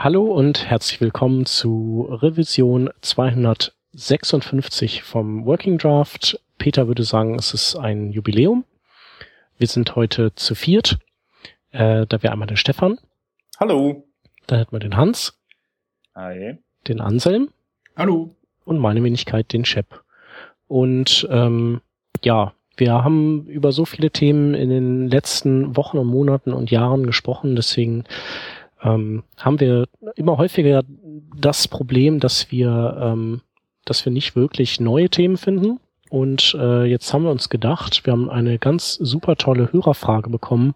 Hallo und herzlich willkommen zu Revision 256 vom Working Draft. Peter würde sagen, es ist ein Jubiläum. Wir sind heute zu viert. Äh, da wäre einmal der Stefan. Hallo. Dann hätten wir den Hans. Hi. Den Anselm. Hallo. Und meine Wenigkeit, den Shep. Und ähm, ja, wir haben über so viele Themen in den letzten Wochen und Monaten und Jahren gesprochen, deswegen ähm, haben wir immer häufiger das Problem, dass wir, ähm, dass wir nicht wirklich neue Themen finden. Und äh, jetzt haben wir uns gedacht, wir haben eine ganz super tolle Hörerfrage bekommen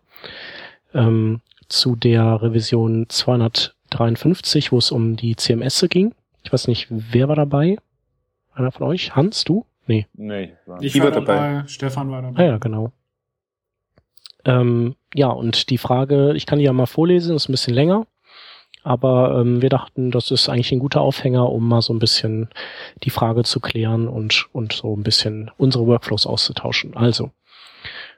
ähm, zu der Revision 253, wo es um die CMS ging. Ich weiß nicht, wer war dabei? Einer von euch? Hans, du? Nee. Nee, war ich war dabei. dabei. Stefan war dabei. Ah ja, genau. Ähm, ja, und die Frage, ich kann die ja mal vorlesen, ist ein bisschen länger. Aber ähm, wir dachten, das ist eigentlich ein guter Aufhänger, um mal so ein bisschen die Frage zu klären und, und so ein bisschen unsere Workflows auszutauschen. Also,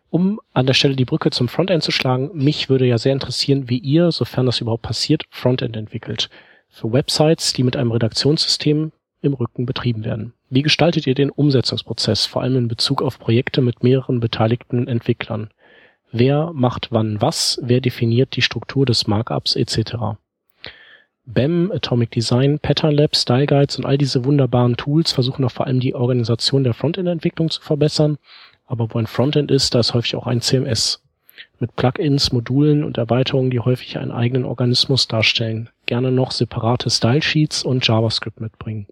um an der Stelle die Brücke zum Frontend zu schlagen, mich würde ja sehr interessieren, wie ihr, sofern das überhaupt passiert, Frontend entwickelt. Für Websites, die mit einem Redaktionssystem im Rücken betrieben werden. Wie gestaltet ihr den Umsetzungsprozess, vor allem in Bezug auf Projekte mit mehreren beteiligten Entwicklern? Wer macht wann was? Wer definiert die Struktur des Markups etc.? BEM, Atomic Design, Pattern Lab, Style Guides und all diese wunderbaren Tools versuchen doch vor allem die Organisation der Frontend-Entwicklung zu verbessern. Aber wo ein Frontend ist, da ist häufig auch ein CMS. Mit Plugins, Modulen und Erweiterungen, die häufig einen eigenen Organismus darstellen. Gerne noch separate Style Sheets und JavaScript mitbringen.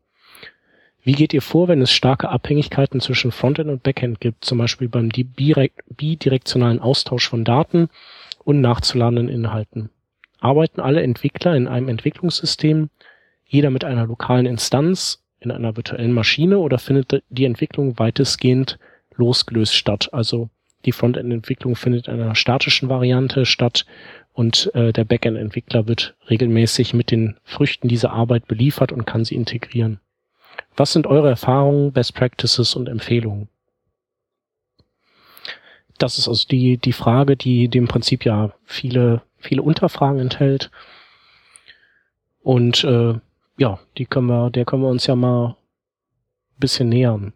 Wie geht ihr vor, wenn es starke Abhängigkeiten zwischen Frontend und Backend gibt, zum Beispiel beim bidirektionalen Austausch von Daten und nachzuladenden Inhalten? Arbeiten alle Entwickler in einem Entwicklungssystem, jeder mit einer lokalen Instanz in einer virtuellen Maschine oder findet die Entwicklung weitestgehend losgelöst statt? Also die Frontend-Entwicklung findet in einer statischen Variante statt und äh, der Backend-Entwickler wird regelmäßig mit den Früchten dieser Arbeit beliefert und kann sie integrieren. Was sind eure Erfahrungen, Best Practices und Empfehlungen? Das ist also die, die Frage, die, die im Prinzip ja viele, viele Unterfragen enthält. Und äh, ja, die können wir, der können wir uns ja mal ein bisschen nähern.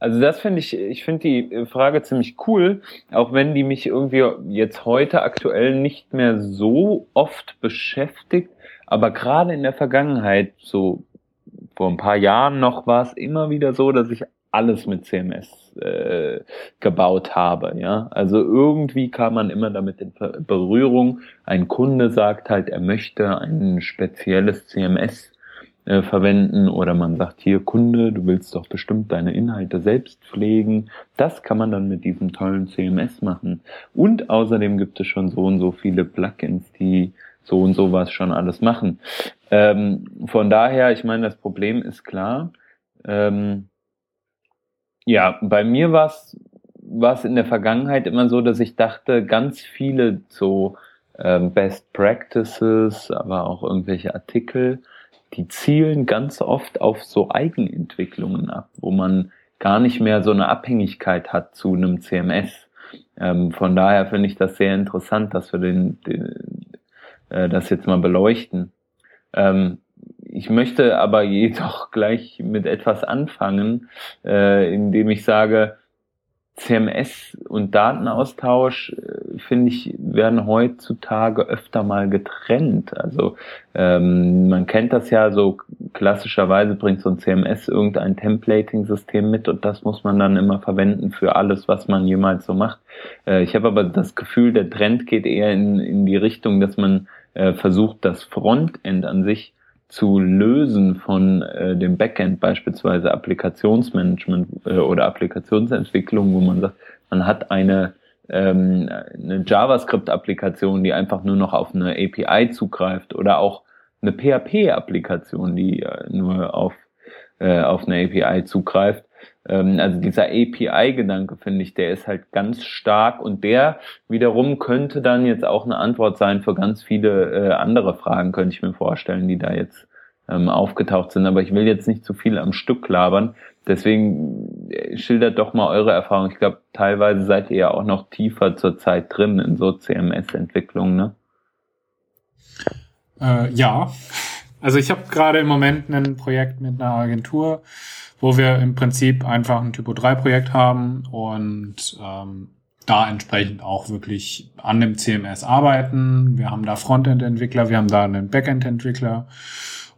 Also das finde ich, ich finde die Frage ziemlich cool, auch wenn die mich irgendwie jetzt heute aktuell nicht mehr so oft beschäftigt, aber gerade in der Vergangenheit, so vor ein paar Jahren noch war es immer wieder so, dass ich alles mit CMS äh, gebaut habe. Ja, also irgendwie kam man immer damit in Berührung. Ein Kunde sagt halt, er möchte ein spezielles CMS äh, verwenden oder man sagt hier Kunde, du willst doch bestimmt deine Inhalte selbst pflegen. Das kann man dann mit diesem tollen CMS machen. Und außerdem gibt es schon so und so viele Plugins, die so und so was schon alles machen. Ähm, von daher, ich meine, das Problem ist klar. Ähm, ja, bei mir war es in der Vergangenheit immer so, dass ich dachte, ganz viele so ähm, Best Practices, aber auch irgendwelche Artikel, die zielen ganz oft auf so Eigenentwicklungen ab, wo man gar nicht mehr so eine Abhängigkeit hat zu einem CMS. Ähm, von daher finde ich das sehr interessant, dass wir den, den, äh, das jetzt mal beleuchten. Ähm, ich möchte aber jedoch gleich mit etwas anfangen, äh, indem ich sage, CMS und Datenaustausch, äh, finde ich, werden heutzutage öfter mal getrennt. Also ähm, man kennt das ja so, klassischerweise bringt so ein CMS irgendein Templating-System mit und das muss man dann immer verwenden für alles, was man jemals so macht. Äh, ich habe aber das Gefühl, der Trend geht eher in, in die Richtung, dass man äh, versucht, das Frontend an sich zu lösen von äh, dem Backend, beispielsweise Applikationsmanagement äh, oder Applikationsentwicklung, wo man sagt, man hat eine, ähm, eine JavaScript-Applikation, die einfach nur noch auf eine API zugreift oder auch eine PHP-Applikation, die äh, nur auf, äh, auf eine API zugreift. Ähm, also dieser API-Gedanke, finde ich, der ist halt ganz stark und der wiederum könnte dann jetzt auch eine Antwort sein für ganz viele äh, andere Fragen, könnte ich mir vorstellen, die da jetzt ähm, aufgetaucht sind. Aber ich will jetzt nicht zu viel am Stück labern. Deswegen äh, schildert doch mal eure Erfahrung. Ich glaube, teilweise seid ihr ja auch noch tiefer zur Zeit drin in so CMS-Entwicklungen, ne? Äh, ja, also ich habe gerade im Moment ein Projekt mit einer Agentur, wo wir im Prinzip einfach ein Typo 3 Projekt haben und ähm, da entsprechend auch wirklich an dem CMS arbeiten. Wir haben da Frontend-Entwickler, wir haben da einen Backend-Entwickler.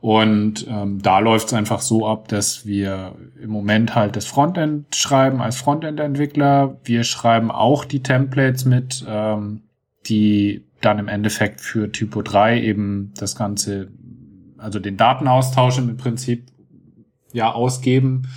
Und ähm, da läuft es einfach so ab, dass wir im Moment halt das Frontend schreiben als Frontend-Entwickler. Wir schreiben auch die Templates mit, ähm, die dann im Endeffekt für Typo 3 eben das Ganze, also den Datenaustausch im Prinzip ja ausgeben.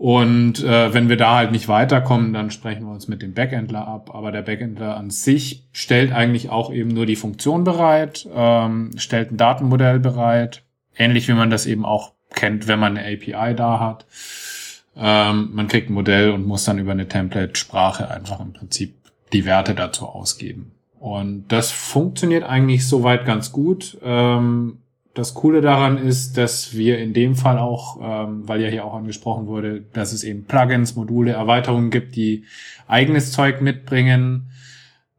Und äh, wenn wir da halt nicht weiterkommen, dann sprechen wir uns mit dem Backendler ab. Aber der Backendler an sich stellt eigentlich auch eben nur die Funktion bereit, ähm, stellt ein Datenmodell bereit, ähnlich wie man das eben auch kennt, wenn man eine API da hat. Ähm, man kriegt ein Modell und muss dann über eine Template-Sprache einfach im Prinzip die Werte dazu ausgeben. Und das funktioniert eigentlich soweit ganz gut. Ähm, das Coole daran ist, dass wir in dem Fall auch, ähm, weil ja hier auch angesprochen wurde, dass es eben Plugins, Module, Erweiterungen gibt, die eigenes Zeug mitbringen.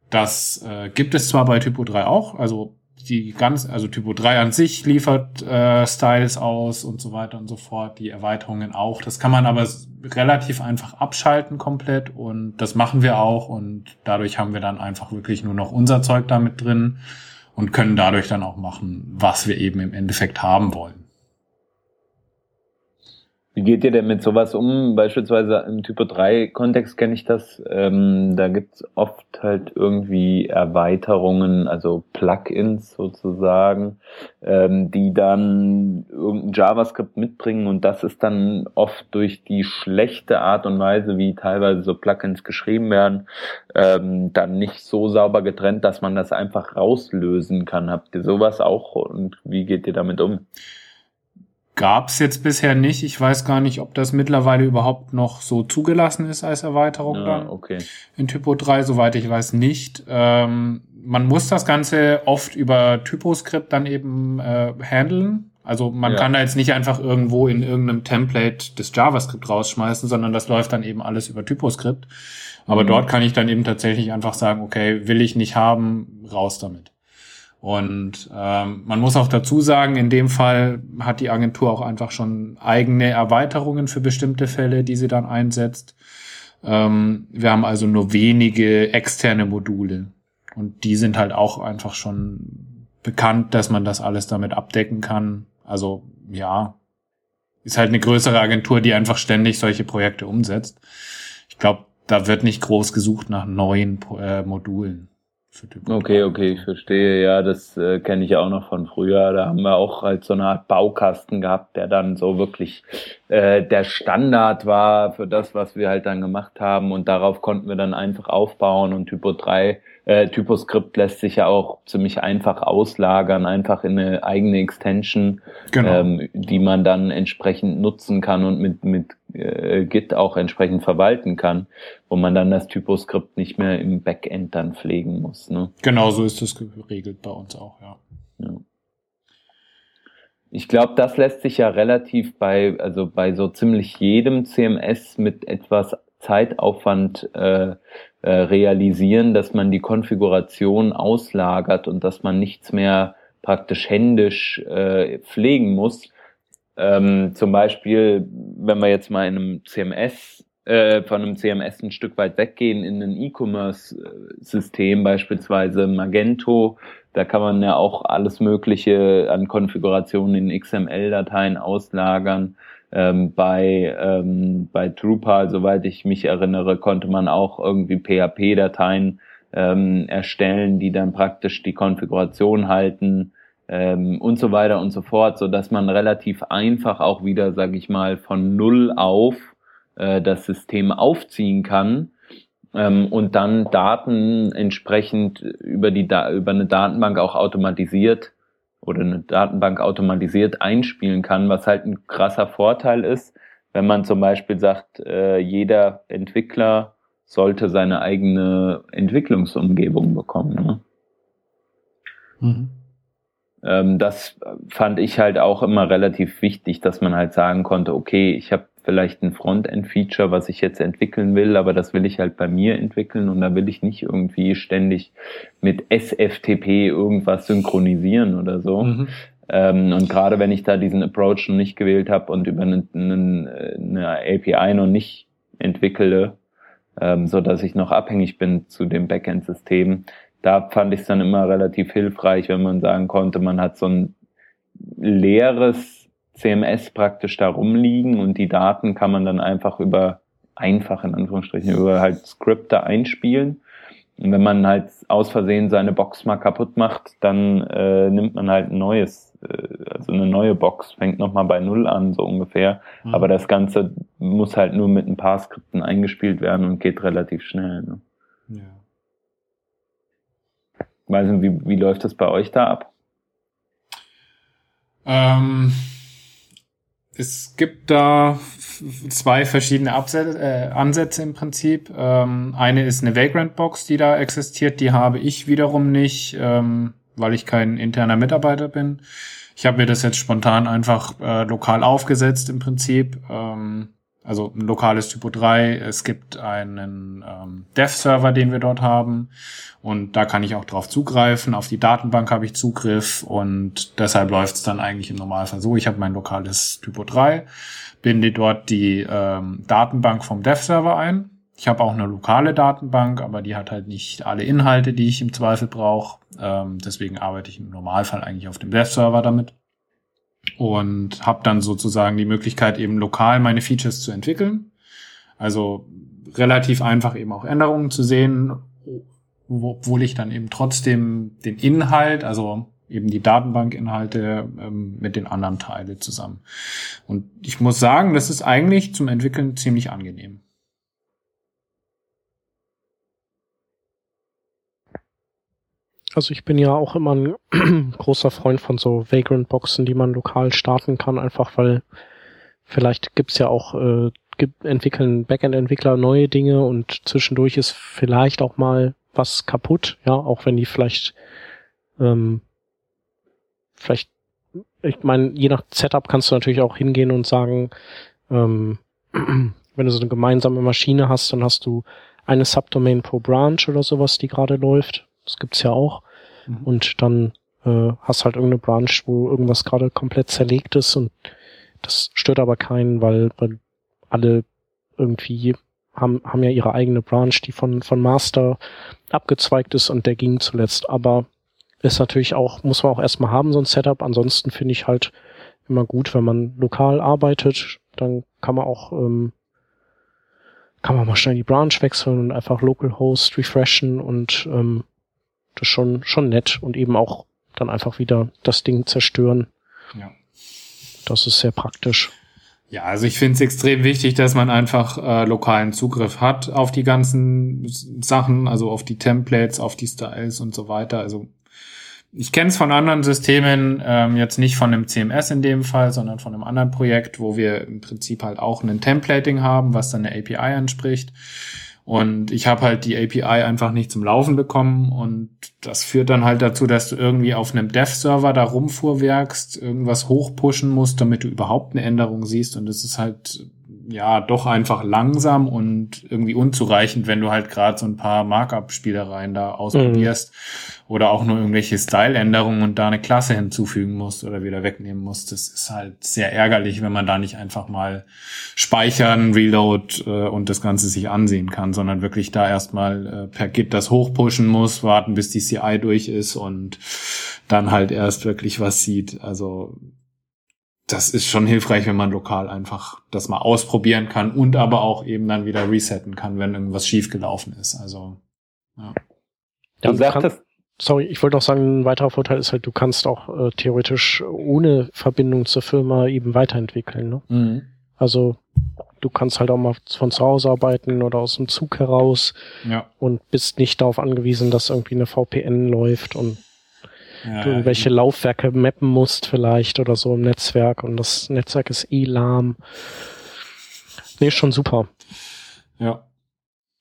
Das äh, gibt es zwar bei Typo 3 auch, also die ganz, also Typo 3 an sich liefert äh, Styles aus und so weiter und so fort, die Erweiterungen auch. Das kann man aber relativ einfach abschalten komplett und das machen wir auch und dadurch haben wir dann einfach wirklich nur noch unser Zeug damit drin und können dadurch dann auch machen, was wir eben im Endeffekt haben wollen. Wie geht ihr denn mit sowas um? Beispielsweise im Typo 3 Kontext kenne ich das. Ähm, da gibt's oft halt irgendwie Erweiterungen, also Plugins sozusagen, ähm, die dann irgendein JavaScript mitbringen und das ist dann oft durch die schlechte Art und Weise, wie teilweise so Plugins geschrieben werden, ähm, dann nicht so sauber getrennt, dass man das einfach rauslösen kann. Habt ihr sowas auch und wie geht ihr damit um? Gab's jetzt bisher nicht. Ich weiß gar nicht, ob das mittlerweile überhaupt noch so zugelassen ist als Erweiterung ja, dann. Okay. In Typo 3, soweit ich weiß, nicht. Ähm, man muss das Ganze oft über Typoscript dann eben äh, handeln. Also man ja. kann da jetzt nicht einfach irgendwo in irgendeinem Template das JavaScript rausschmeißen, sondern das läuft dann eben alles über Typoscript. Aber mhm. dort kann ich dann eben tatsächlich einfach sagen, okay, will ich nicht haben, raus damit. Und ähm, man muss auch dazu sagen, in dem Fall hat die Agentur auch einfach schon eigene Erweiterungen für bestimmte Fälle, die sie dann einsetzt. Ähm, wir haben also nur wenige externe Module. Und die sind halt auch einfach schon bekannt, dass man das alles damit abdecken kann. Also ja, ist halt eine größere Agentur, die einfach ständig solche Projekte umsetzt. Ich glaube, da wird nicht groß gesucht nach neuen äh, Modulen. Okay, okay, ich verstehe. Ja, das äh, kenne ich auch noch von früher. Da haben wir auch halt so eine Art Baukasten gehabt, der dann so wirklich äh, der Standard war für das, was wir halt dann gemacht haben. Und darauf konnten wir dann einfach aufbauen. Und Typo 3, äh, Typoscript lässt sich ja auch ziemlich einfach auslagern, einfach in eine eigene Extension, genau. ähm, die man dann entsprechend nutzen kann und mit, mit äh, Git auch entsprechend verwalten kann, wo man dann das Typoskript nicht mehr im Backend dann pflegen muss. Ne? Genau so ist das geregelt bei uns auch, ja. ja. Ich glaube, das lässt sich ja relativ bei, also bei so ziemlich jedem CMS mit etwas Zeitaufwand äh, äh, realisieren, dass man die Konfiguration auslagert und dass man nichts mehr praktisch händisch äh, pflegen muss, ähm, zum Beispiel, wenn wir jetzt mal in einem CMS, äh, von einem CMS ein Stück weit weggehen in ein E-Commerce-System, beispielsweise Magento, da kann man ja auch alles Mögliche an Konfigurationen in XML-Dateien auslagern. Ähm, bei, ähm, bei Drupal, soweit ich mich erinnere, konnte man auch irgendwie PHP-Dateien ähm, erstellen, die dann praktisch die Konfiguration halten ähm, und so weiter und so fort, so dass man relativ einfach auch wieder, sage ich mal, von null auf äh, das System aufziehen kann ähm, und dann Daten entsprechend über die da über eine Datenbank auch automatisiert oder eine Datenbank automatisiert einspielen kann, was halt ein krasser Vorteil ist, wenn man zum Beispiel sagt, äh, jeder Entwickler sollte seine eigene Entwicklungsumgebung bekommen. Ne? Mhm ähm, das fand ich halt auch immer relativ wichtig, dass man halt sagen konnte, okay, ich habe vielleicht ein Frontend-Feature, was ich jetzt entwickeln will, aber das will ich halt bei mir entwickeln und da will ich nicht irgendwie ständig mit SFTP irgendwas synchronisieren oder so. Mhm. Ähm, und gerade wenn ich da diesen Approach noch nicht gewählt habe und über eine, eine, API noch nicht entwickle, ähm, so dass ich noch abhängig bin zu dem Backend-System, da fand ich es dann immer relativ hilfreich, wenn man sagen konnte, man hat so ein leeres CMS praktisch da rumliegen und die Daten kann man dann einfach über einfach in Anführungsstrichen über halt Skripte einspielen. Und wenn man halt aus Versehen seine Box mal kaputt macht, dann äh, nimmt man halt ein neues, äh, also eine neue Box, fängt nochmal bei Null an, so ungefähr. Mhm. Aber das Ganze muss halt nur mit ein paar Skripten eingespielt werden und geht relativ schnell. Ne? Ja. Weiß nicht, wie, wie läuft das bei euch da ab? Ähm, es gibt da zwei verschiedene Absätze, äh, Ansätze im Prinzip. Ähm, eine ist eine Vagrant-Box, die da existiert. Die habe ich wiederum nicht, ähm, weil ich kein interner Mitarbeiter bin. Ich habe mir das jetzt spontan einfach äh, lokal aufgesetzt im Prinzip. Ähm, also ein lokales Typo 3. Es gibt einen ähm, Dev-Server, den wir dort haben. Und da kann ich auch drauf zugreifen. Auf die Datenbank habe ich Zugriff und deshalb läuft es dann eigentlich im Normalfall so. Ich habe mein lokales Typo 3, binde dort die ähm, Datenbank vom Dev-Server ein. Ich habe auch eine lokale Datenbank, aber die hat halt nicht alle Inhalte, die ich im Zweifel brauche. Ähm, deswegen arbeite ich im Normalfall eigentlich auf dem Dev-Server damit und habe dann sozusagen die Möglichkeit, eben lokal meine Features zu entwickeln. Also relativ einfach eben auch Änderungen zu sehen, obwohl ich dann eben trotzdem den Inhalt, also eben die Datenbankinhalte ähm, mit den anderen teile zusammen. Und ich muss sagen, das ist eigentlich zum Entwickeln ziemlich angenehm. Also ich bin ja auch immer ein großer Freund von so Vagrant-Boxen, die man lokal starten kann, einfach weil vielleicht gibt's ja auch, äh, gibt, entwickeln Backend-Entwickler neue Dinge und zwischendurch ist vielleicht auch mal was kaputt, ja, auch wenn die vielleicht, ähm, vielleicht, ich meine, je nach Setup kannst du natürlich auch hingehen und sagen, ähm, wenn du so eine gemeinsame Maschine hast, dann hast du eine Subdomain pro Branch oder sowas, die gerade läuft das gibt's ja auch. Mhm. Und dann äh, hast halt irgendeine Branch, wo irgendwas gerade komplett zerlegt ist und das stört aber keinen, weil, weil alle irgendwie haben, haben ja ihre eigene Branch, die von, von Master abgezweigt ist und der ging zuletzt. Aber ist natürlich auch, muss man auch erstmal haben, so ein Setup. Ansonsten finde ich halt immer gut, wenn man lokal arbeitet, dann kann man auch, ähm, kann man mal schnell die Branch wechseln und einfach Localhost refreshen und ähm, das ist schon, schon nett und eben auch dann einfach wieder das Ding zerstören. Ja. Das ist sehr praktisch. Ja, also ich finde es extrem wichtig, dass man einfach äh, lokalen Zugriff hat auf die ganzen Sachen, also auf die Templates, auf die Styles und so weiter. Also ich kenne es von anderen Systemen, ähm, jetzt nicht von einem CMS in dem Fall, sondern von einem anderen Projekt, wo wir im Prinzip halt auch ein Templating haben, was dann eine API anspricht. Und ich habe halt die API einfach nicht zum Laufen bekommen. Und das führt dann halt dazu, dass du irgendwie auf einem Dev-Server da rumfuhrwerkst, irgendwas hochpushen musst, damit du überhaupt eine Änderung siehst. Und es ist halt ja doch einfach langsam und irgendwie unzureichend, wenn du halt gerade so ein paar Markup-Spielereien da ausprobierst mhm. oder auch nur irgendwelche Style-Änderungen und da eine Klasse hinzufügen musst oder wieder wegnehmen musst. Das ist halt sehr ärgerlich, wenn man da nicht einfach mal speichern, reload äh, und das Ganze sich ansehen kann, sondern wirklich da erstmal äh, per Git das hochpushen muss, warten bis die CI durch ist und dann halt erst wirklich was sieht. Also das ist schon hilfreich, wenn man lokal einfach das mal ausprobieren kann und aber auch eben dann wieder resetten kann, wenn irgendwas schiefgelaufen ist. Also, ja. Du sagtest, sorry, ich wollte noch sagen, ein weiterer Vorteil ist halt, du kannst auch äh, theoretisch ohne Verbindung zur Firma eben weiterentwickeln. Ne? Mhm. Also du kannst halt auch mal von zu Hause arbeiten oder aus dem Zug heraus ja. und bist nicht darauf angewiesen, dass irgendwie eine VPN läuft und ja, du irgendwelche ja. Laufwerke mappen musst vielleicht oder so im Netzwerk und das Netzwerk ist eh lahm. Nee, schon super. Ja.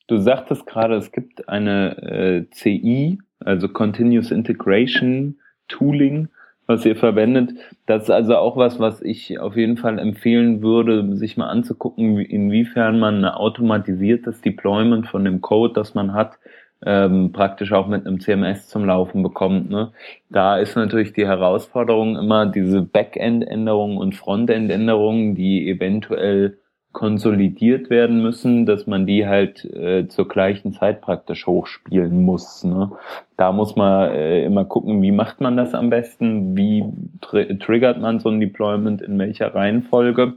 Du sagtest gerade, es gibt eine äh, CI, also Continuous Integration Tooling, was ihr verwendet. Das ist also auch was, was ich auf jeden Fall empfehlen würde, sich mal anzugucken, inwiefern man ein automatisiertes Deployment von dem Code, das man hat, ähm, praktisch auch mit einem CMS zum Laufen bekommt. Ne? Da ist natürlich die Herausforderung immer diese Backend-Änderungen und Frontend-Änderungen, die eventuell konsolidiert werden müssen, dass man die halt äh, zur gleichen Zeit praktisch hochspielen muss. Ne? Da muss man äh, immer gucken, wie macht man das am besten, wie tr triggert man so ein Deployment, in welcher Reihenfolge.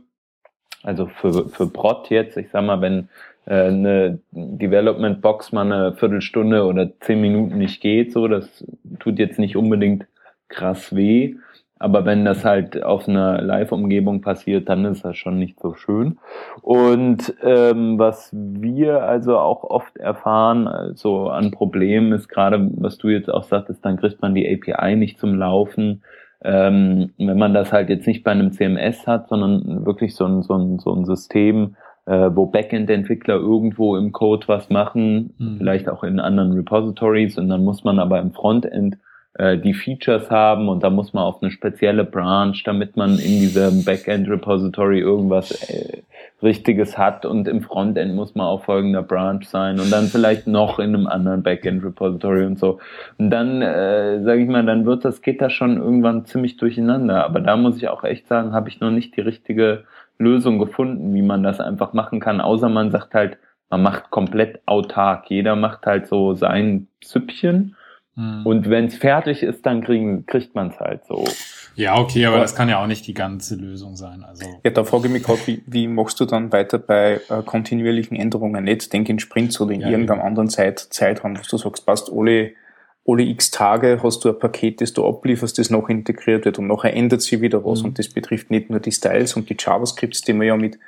Also für, für Prot jetzt, ich sag mal, wenn eine Development Box mal eine Viertelstunde oder zehn Minuten nicht geht, so, das tut jetzt nicht unbedingt krass weh. Aber wenn das halt auf einer Live-Umgebung passiert, dann ist das schon nicht so schön. Und ähm, was wir also auch oft erfahren, also an Problemen, ist gerade, was du jetzt auch sagtest, dann kriegt man die API nicht zum Laufen. Ähm, wenn man das halt jetzt nicht bei einem CMS hat, sondern wirklich so ein, so ein, so ein System, äh, wo Backend-Entwickler irgendwo im Code was machen, mhm. vielleicht auch in anderen Repositories, und dann muss man aber im Frontend äh, die Features haben und da muss man auf eine spezielle Branch, damit man in diesem Backend Repository irgendwas äh, Richtiges hat und im Frontend muss man auf folgender Branch sein und dann vielleicht noch in einem anderen Backend Repository und so. Und dann, äh, sage ich mal, dann wird das, geht das schon irgendwann ziemlich durcheinander. Aber da muss ich auch echt sagen, habe ich noch nicht die richtige Lösung gefunden, wie man das einfach machen kann, außer man sagt halt, man macht komplett autark. Jeder macht halt so sein Süppchen Mhm. Und wenn es fertig ist, dann kriegen, kriegt man es halt so. Ja, okay, aber, aber das kann ja auch nicht die ganze Lösung sein. Also ja, da frage ich mich gerade, wie, wie machst du dann weiter bei äh, kontinuierlichen Änderungen? Nicht denk in Sprints oder in ja, irgendeinem ja. anderen Zeit, Zeitraum, wo du sagst, passt alle, alle x Tage hast du ein Paket, das du ablieferst, das noch integriert wird und nachher ändert sich wieder was. Mhm. Und das betrifft nicht nur die Styles und die JavaScripts, die man ja mit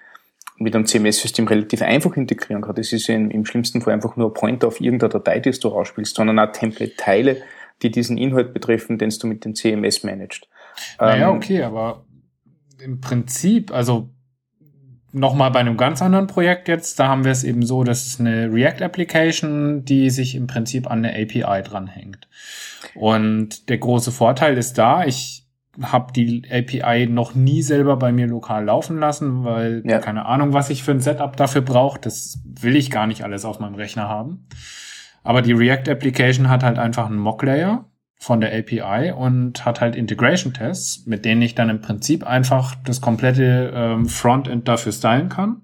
mit einem CMS-System relativ einfach integrieren kann. Das ist ja im schlimmsten Fall einfach nur ein Pointer auf irgendeine Datei, die du rausspielst, sondern auch Template-Teile, die diesen Inhalt betreffen, den du mit dem CMS managst. Naja, ähm, okay, aber im Prinzip, also nochmal bei einem ganz anderen Projekt jetzt, da haben wir es eben so, dass es eine React-Application, die sich im Prinzip an eine API dranhängt. Und der große Vorteil ist da, ich habe die API noch nie selber bei mir lokal laufen lassen, weil ja. keine Ahnung, was ich für ein Setup dafür brauche. Das will ich gar nicht alles auf meinem Rechner haben. Aber die React Application hat halt einfach einen Mock Layer von der API und hat halt Integration Tests, mit denen ich dann im Prinzip einfach das komplette ähm, Frontend dafür stylen kann.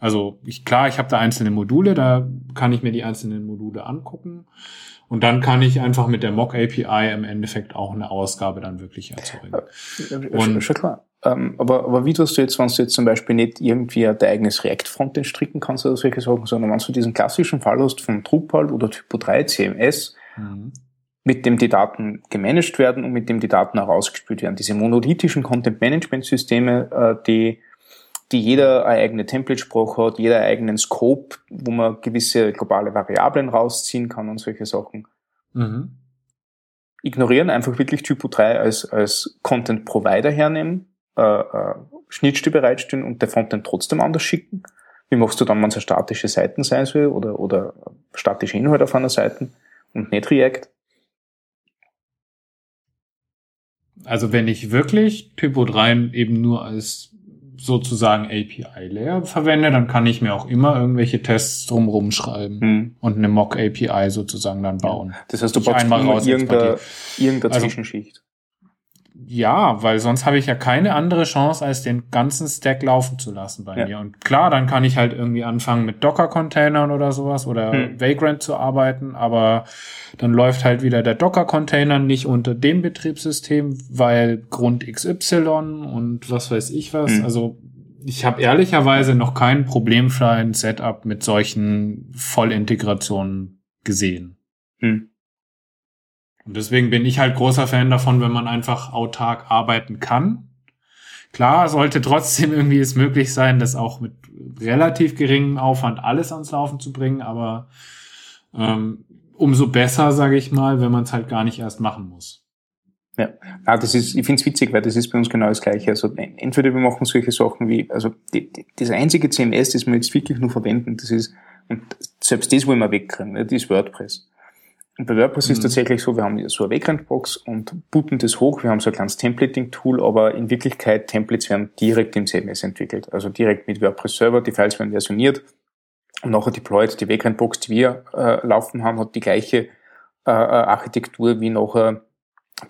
Also ich, klar, ich habe da einzelne Module, da kann ich mir die einzelnen Module angucken. Und dann kann ich einfach mit der Mock API im Endeffekt auch eine Ausgabe dann wirklich erzeugen. Und schon klar. Ähm, aber, aber wie tust du jetzt, wenn du jetzt zum Beispiel nicht irgendwie dein eigenes React-Frontend stricken kannst oder solche Sachen, sondern wenn du diesen klassischen Fall hast von Drupal oder Typo 3 CMS, mhm. Mit dem die Daten gemanagt werden und mit dem die Daten herausgespielt werden. Diese monolithischen Content-Management-Systeme, äh, die die jeder eine eigene Template-Sprache hat, jeder einen eigenen Scope, wo man gewisse globale Variablen rausziehen kann und solche Sachen. Mhm. Ignorieren, einfach wirklich Typo 3 als, als Content-Provider hernehmen, äh, äh, Schnittstelle bereitstellen und der Frontend trotzdem anders schicken. Wie machst du dann, wenn es eine statische Seiten sein soll oder, oder statische Inhalt auf einer Seite und nicht React? Also wenn ich wirklich Typo 3 eben nur als sozusagen API-Layer verwende, dann kann ich mir auch immer irgendwelche Tests drumherum schreiben hm. und eine Mock-API sozusagen dann bauen. Das heißt, du brauchst einmal raus irgendeine, irgendeine also, Zwischenschicht. Ja, weil sonst habe ich ja keine andere Chance, als den ganzen Stack laufen zu lassen bei ja. mir. Und klar, dann kann ich halt irgendwie anfangen mit Docker-Containern oder sowas oder hm. Vagrant zu arbeiten, aber dann läuft halt wieder der Docker-Container nicht unter dem Betriebssystem, weil Grund XY und was weiß ich was. Hm. Also ich habe ehrlicherweise noch kein problemfreien Setup mit solchen Vollintegrationen gesehen. Hm. Und deswegen bin ich halt großer Fan davon, wenn man einfach autark arbeiten kann. Klar, sollte trotzdem irgendwie es möglich sein, das auch mit relativ geringem Aufwand alles ans Laufen zu bringen, aber ähm, umso besser, sage ich mal, wenn man es halt gar nicht erst machen muss. Ja, ah, das ist, ich finde es witzig, weil das ist bei uns genau das Gleiche. Also entweder wir machen solche Sachen wie, also die, die, das einzige CMS, das wir jetzt wirklich nur verwenden, das ist, und selbst das wollen wir wegkriegen, das ist WordPress. Und bei WordPress mhm. ist tatsächlich so, wir haben so eine Wegrandbox und booten das hoch. Wir haben so ein kleines Templating-Tool, aber in Wirklichkeit Templates werden direkt im CMS entwickelt. Also direkt mit WordPress Server, die Files werden versioniert und nachher deployed. Die Wegrandbox, die wir äh, laufen haben, hat die gleiche äh, äh Architektur wie nachher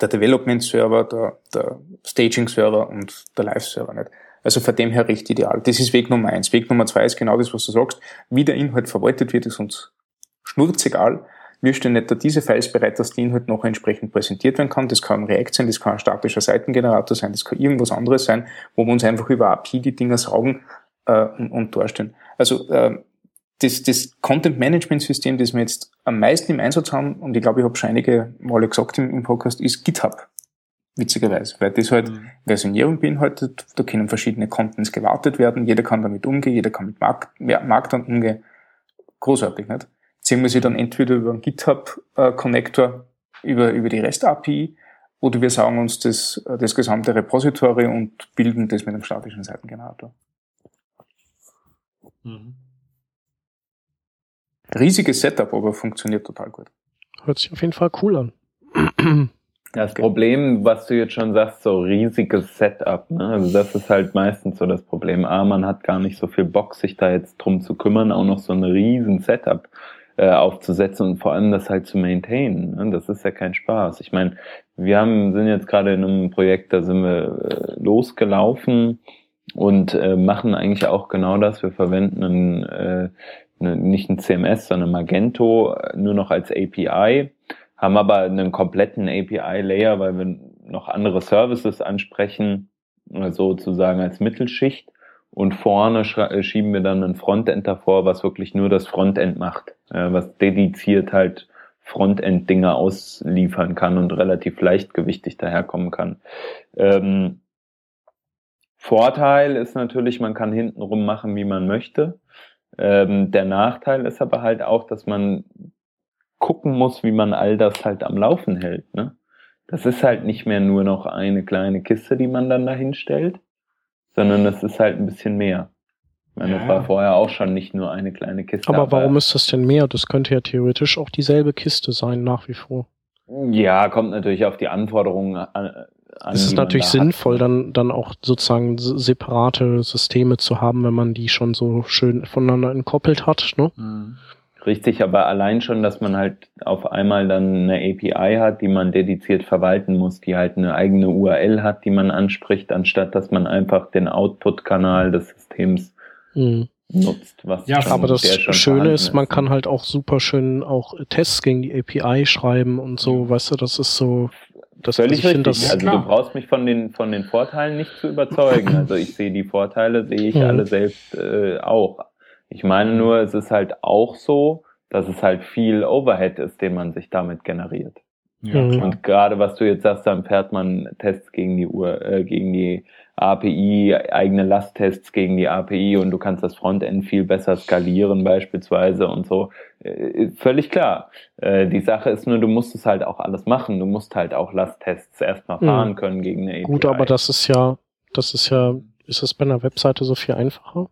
der Development Server, der, der Staging Server und der Live Server nicht. Also von dem her recht ideal. Das ist Weg Nummer eins. Weg Nummer zwei ist genau das, was du sagst. Wie der Inhalt verwaltet wird, ist uns schnurzegal wir stellen nicht da diese Files bereit, dass die Inhalt noch entsprechend präsentiert werden kann. Das kann ein React sein, das kann ein statischer Seitengenerator sein, das kann irgendwas anderes sein, wo wir uns einfach über API die Dinger saugen äh, und, und darstellen. Also äh, das, das Content-Management-System, das wir jetzt am meisten im Einsatz haben, und ich glaube, ich habe schon einige Male gesagt im, im Podcast, ist GitHub. Witzigerweise, weil das halt mhm. Versionierung beinhaltet, da können verschiedene Contents gewartet werden, jeder kann damit umgehen, jeder kann mit Markt, Marktern umgehen. Großartig, nicht? Ziehen wir sie dann entweder über einen GitHub-Connector, über, über die REST-API, oder wir sagen uns das, das gesamte Repository und bilden das mit einem statischen Seitengenerator. Mhm. Riesiges Setup, aber funktioniert total gut. Hört sich auf jeden Fall cool an. Das Problem, was du jetzt schon sagst, so riesiges Setup, ne? also das ist halt meistens so das Problem. A, man hat gar nicht so viel Bock, sich da jetzt drum zu kümmern, auch noch so ein riesen Setup äh, aufzusetzen und vor allem das halt zu maintainen. Ne? Das ist ja kein Spaß. Ich meine, wir haben, sind jetzt gerade in einem Projekt, da sind wir äh, losgelaufen und äh, machen eigentlich auch genau das. Wir verwenden ein, äh, ne, nicht ein CMS, sondern Magento äh, nur noch als API, haben aber einen kompletten API-Layer, weil wir noch andere Services ansprechen, äh, sozusagen als Mittelschicht und vorne äh, schieben wir dann ein Frontend davor, was wirklich nur das Frontend macht, äh, was dediziert halt Frontend-Dinge ausliefern kann und relativ leichtgewichtig daherkommen kann. Ähm, Vorteil ist natürlich, man kann hintenrum machen, wie man möchte. Ähm, der Nachteil ist aber halt auch, dass man gucken muss, wie man all das halt am Laufen hält. Ne? Das ist halt nicht mehr nur noch eine kleine Kiste, die man dann dahin stellt, sondern es ist halt ein bisschen mehr. Ich meine, das war vorher auch schon nicht nur eine kleine Kiste. Aber, aber warum ist das denn mehr? Das könnte ja theoretisch auch dieselbe Kiste sein, nach wie vor. Ja, kommt natürlich auf die Anforderungen an. an es ist natürlich sinnvoll, hat. dann, dann auch sozusagen separate Systeme zu haben, wenn man die schon so schön voneinander entkoppelt hat. Ne? Mhm. Richtig, aber allein schon, dass man halt auf einmal dann eine API hat, die man dediziert verwalten muss, die halt eine eigene URL hat, die man anspricht, anstatt dass man einfach den Output-Kanal des Systems mhm. nutzt. Was ja, aber das Schöne ist, man kann halt auch super schön auch Tests gegen die API schreiben und so, weißt du, das ist so, das Völlig richtig. Das, also klar. du brauchst mich von den von den Vorteilen nicht zu überzeugen. Also ich sehe die Vorteile, sehe ich mhm. alle selbst äh, auch. Ich meine nur, es ist halt auch so, dass es halt viel Overhead ist, den man sich damit generiert. Ja, mhm. und gerade was du jetzt sagst, dann fährt man Tests gegen die Uhr, äh, gegen die API, eigene Lasttests gegen die API und du kannst das Frontend viel besser skalieren beispielsweise und so. Äh, völlig klar. Äh, die Sache ist nur, du musst es halt auch alles machen. Du musst halt auch Lasttests erstmal mhm. fahren mhm. können gegen eine API. Gut, aber das ist ja, das ist ja, ist das bei einer Webseite so viel einfacher?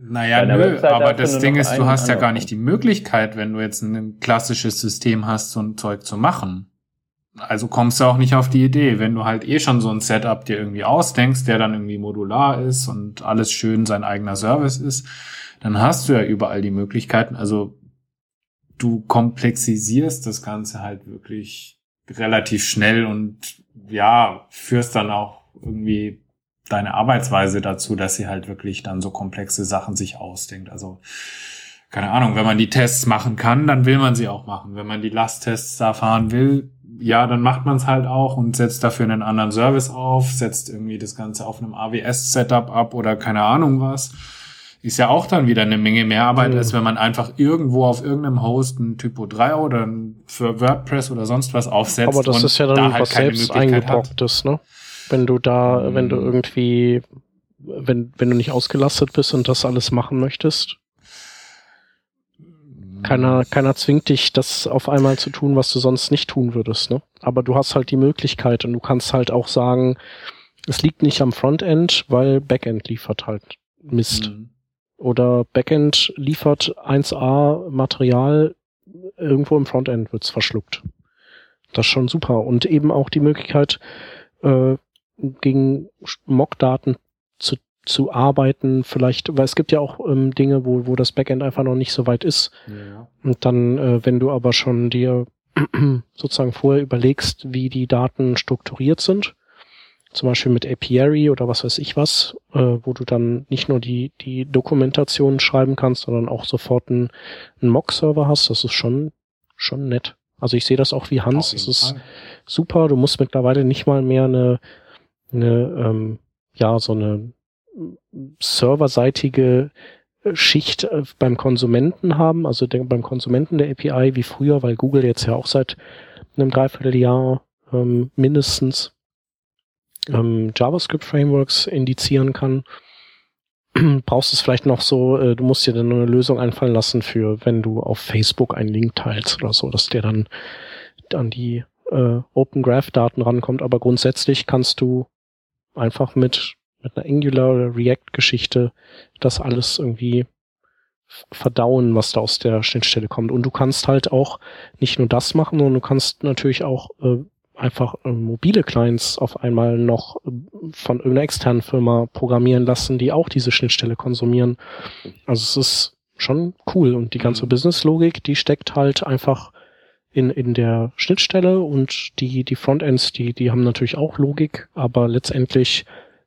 Naja, nö, aber das Ding ist, du hast ja gar nicht die Möglichkeit, wenn du jetzt ein klassisches System hast, so ein Zeug zu machen. Also kommst du auch nicht auf die Idee, wenn du halt eh schon so ein Setup dir irgendwie ausdenkst, der dann irgendwie modular ist und alles schön sein eigener Service ist, dann hast du ja überall die Möglichkeiten. Also du komplexisierst das Ganze halt wirklich relativ schnell und ja, führst dann auch irgendwie deine Arbeitsweise dazu, dass sie halt wirklich dann so komplexe Sachen sich ausdenkt. Also keine Ahnung, wenn man die Tests machen kann, dann will man sie auch machen. Wenn man die Lasttests da fahren will, ja, dann macht man es halt auch und setzt dafür einen anderen Service auf, setzt irgendwie das Ganze auf einem AWS-Setup ab oder keine Ahnung was. Ist ja auch dann wieder eine Menge mehr Arbeit, mhm. als wenn man einfach irgendwo auf irgendeinem Host ein Typo 3 oder für WordPress oder sonst was aufsetzt. Aber das ist ja dann da halt was selbst eingebrocktes, ne? Wenn du da, mhm. wenn du irgendwie, wenn, wenn du nicht ausgelastet bist und das alles machen möchtest. Keiner, keiner zwingt dich, das auf einmal zu tun, was du sonst nicht tun würdest, ne? Aber du hast halt die Möglichkeit und du kannst halt auch sagen, es liegt nicht am Frontend, weil Backend liefert halt Mist. Mhm. Oder Backend liefert 1A Material irgendwo im Frontend wird's verschluckt. Das ist schon super. Und eben auch die Möglichkeit, äh, gegen Mock-Daten zu, zu arbeiten, vielleicht, weil es gibt ja auch ähm, Dinge, wo, wo das Backend einfach noch nicht so weit ist. Ja. Und dann, äh, wenn du aber schon dir sozusagen vorher überlegst, wie die Daten strukturiert sind, zum Beispiel mit Apiary oder was weiß ich was, äh, wo du dann nicht nur die, die Dokumentation schreiben kannst, sondern auch sofort einen, einen Mock-Server hast, das ist schon, schon nett. Also ich sehe das auch wie Hans, es ist super, du musst mittlerweile nicht mal mehr eine, eine ähm, ja, so eine serverseitige äh, Schicht äh, beim Konsumenten haben, also beim Konsumenten der API wie früher, weil Google jetzt ja auch seit einem Dreivierteljahr ähm, mindestens ähm, JavaScript-Frameworks indizieren kann. Brauchst es vielleicht noch so, äh, du musst dir dann eine Lösung einfallen lassen für, wenn du auf Facebook einen Link teilst oder so, dass der dann an die äh, Open Graph Daten rankommt, aber grundsätzlich kannst du einfach mit mit einer Angular oder React Geschichte das alles irgendwie verdauen, was da aus der Schnittstelle kommt. Und du kannst halt auch nicht nur das machen, sondern du kannst natürlich auch äh, einfach äh, mobile Clients auf einmal noch äh, von irgendeiner externen Firma programmieren lassen, die auch diese Schnittstelle konsumieren. Also es ist schon cool und die ganze Mhm. Business-Logik, die steckt halt einfach in, in der Schnittstelle und die, die Frontends, die, die haben natürlich auch Logik, aber letztendlich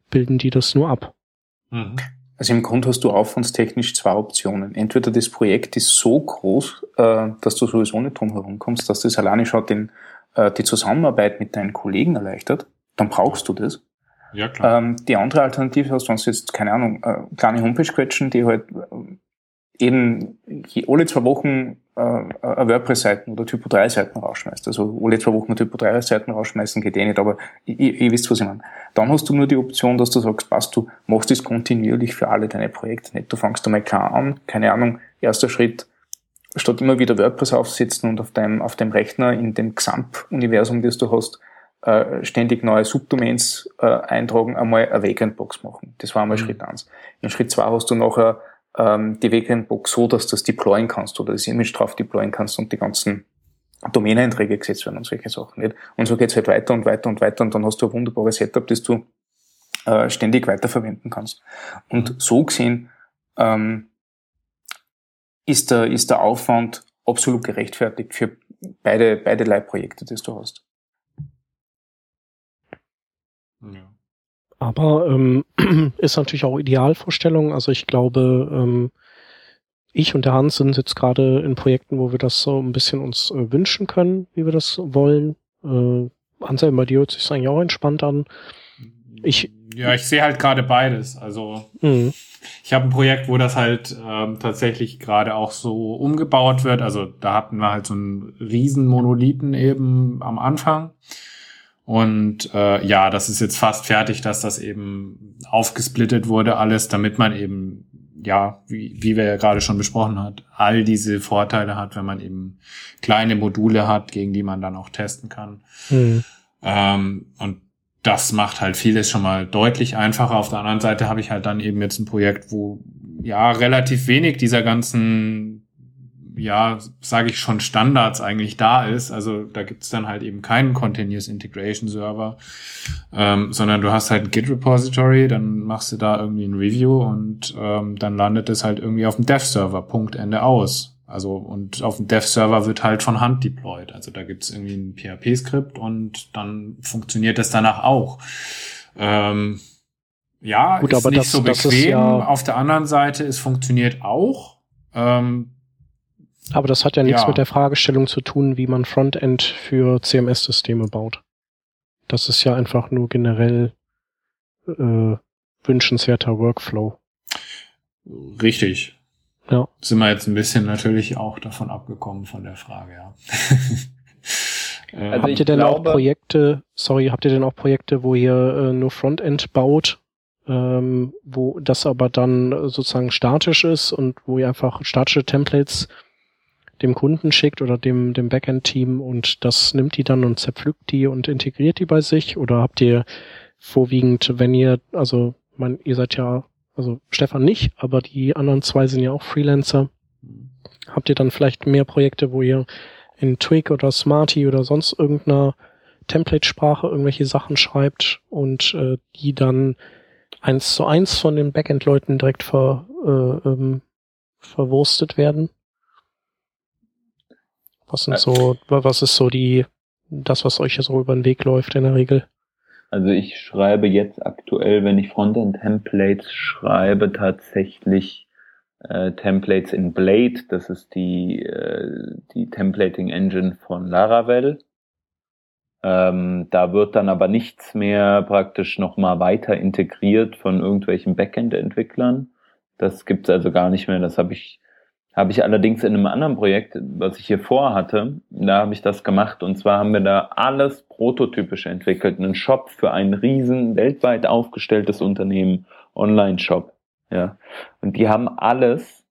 bilden die das nur ab. Mhm. Also im Grunde hast du aufwandstechnisch zwei Optionen. Entweder das Projekt ist so groß, äh, dass du sowieso nicht drum herum kommst, dass das alleine schon den, äh, die Zusammenarbeit mit deinen Kollegen erleichtert, dann brauchst du das. Ja, klar. Ähm, die andere Alternative hast, wenn du jetzt, keine Ahnung, äh, kleine Homepage quetschen, die halt äh, eben alle zwei Wochen äh, äh, WordPress-Seiten oder Typo 3-Seiten rausschmeißt. Also alle zwei Wochen Typo 3-Seiten rausschmeißen geht eh nicht, aber ihr, ihr wisst, was ich meine. Dann hast du nur die Option, dass du sagst, passt, du machst das kontinuierlich für alle deine Projekte nicht. Du fängst einmal klar an, keine Ahnung, erster Schritt, statt immer wieder WordPress aufsetzen und auf deinem, auf dem Rechner in dem XAMPP-Universum, das du hast, äh, ständig neue Subdomains äh, eintragen, einmal eine Vagrant-Box machen. Das war einmal Mhm. Schritt eins. In Schritt zwei hast du nachher ähm, die Vagrant-Box so, dass du das deployen kannst oder das Image drauf deployen kannst und die ganzen Domain-Einträge gesetzt werden und solche Sachen. Nicht? Und so geht's halt weiter und weiter und weiter und dann hast du ein wunderbares Setup, das du äh, ständig weiterverwenden kannst. Und so gesehen ähm, ist, der, ist der Aufwand absolut gerechtfertigt für beide, beide Leihprojekte, die du hast. ja. Aber ähm, ist natürlich auch Idealvorstellung. Also ich glaube, ähm, ich und der Hans sind jetzt gerade in Projekten, wo wir das so ein bisschen uns äh, wünschen können, wie wir das wollen. Äh, Anselm, bei dir hört sich eigentlich auch entspannt an. Ich- ja, ich sehe halt gerade beides. Also Mhm. ich habe ein Projekt, wo das halt ähm, tatsächlich gerade auch so umgebaut wird. Also da hatten wir halt so einen riesen Monolithen eben am Anfang. Und äh, ja, das ist jetzt fast fertig, dass das eben aufgesplittet wurde, alles, damit man eben, ja, wie, wie wir ja gerade schon besprochen hat, all diese Vorteile hat, wenn man eben kleine Module hat, gegen die man dann auch testen kann. Mhm. Ähm, und das macht halt vieles schon mal deutlich einfacher. Auf der anderen Seite habe ich halt dann eben jetzt ein Projekt, wo ja relativ wenig dieser ganzen, ja, sage ich schon, Standards eigentlich da ist. Also da gibt's dann halt eben keinen Continuous Integration Server, ähm, sondern du hast halt ein Git-Repository, dann machst du da irgendwie ein Review und ähm, dann landet es halt irgendwie auf dem Dev-Server, Punkt, Ende aus. Also und auf dem Dev-Server wird halt von Hand deployed. Also da gibt's irgendwie ein PHP-Skript und dann funktioniert das danach auch. Ähm, ja, Gut, ist aber nicht das- so bequem. ja- Auf der anderen Seite, es funktioniert auch. Ähm, Aber das hat ja nichts Ja. mit der Fragestellung zu tun, wie man Frontend für CMS-Systeme baut. Das ist ja einfach nur generell äh, wünschenswerter Workflow. richtig. Ja. Sind wir jetzt ein bisschen natürlich auch davon abgekommen von der Frage, ja. Äh, Also habt ihr denn auch glaube- Projekte, sorry, habt ihr denn auch Projekte, wo ihr äh, nur Frontend baut, ähm, wo das aber dann sozusagen statisch ist und wo ihr einfach statische Templates dem Kunden schickt oder dem, dem Backend-Team und das nimmt die dann und zerpflückt die und integriert die bei sich? Oder habt ihr vorwiegend, wenn ihr, also man, ihr seid ja, also Stefan nicht, aber die anderen zwei sind ja auch Freelancer. Habt ihr dann vielleicht mehr Projekte, wo ihr in Twig oder Smarty oder sonst irgendeiner Template-Sprache irgendwelche Sachen schreibt und äh, die dann eins zu eins von den Backend-Leuten direkt ver, äh, ähm, verwurstet werden? Was sind so, was ist so die, das, was euch so über den Weg läuft in der Regel? Also ich schreibe jetzt aktuell, wenn ich Frontend-Templates schreibe, tatsächlich äh, Templates in Blade. Das ist die, äh, die Templating-Engine von Laravel. Ähm, da wird dann aber nichts mehr praktisch nochmal weiter integriert von irgendwelchen Backend-Entwicklern. Das gibt's also gar nicht mehr. Das habe ich, habe ich allerdings in einem anderen Projekt, was ich hier vorhatte, da habe ich das gemacht. Und zwar haben wir da alles prototypisch entwickelt. Einen Shop für ein riesen, weltweit aufgestelltes Unternehmen, Online-Shop. Ja. Und die haben alles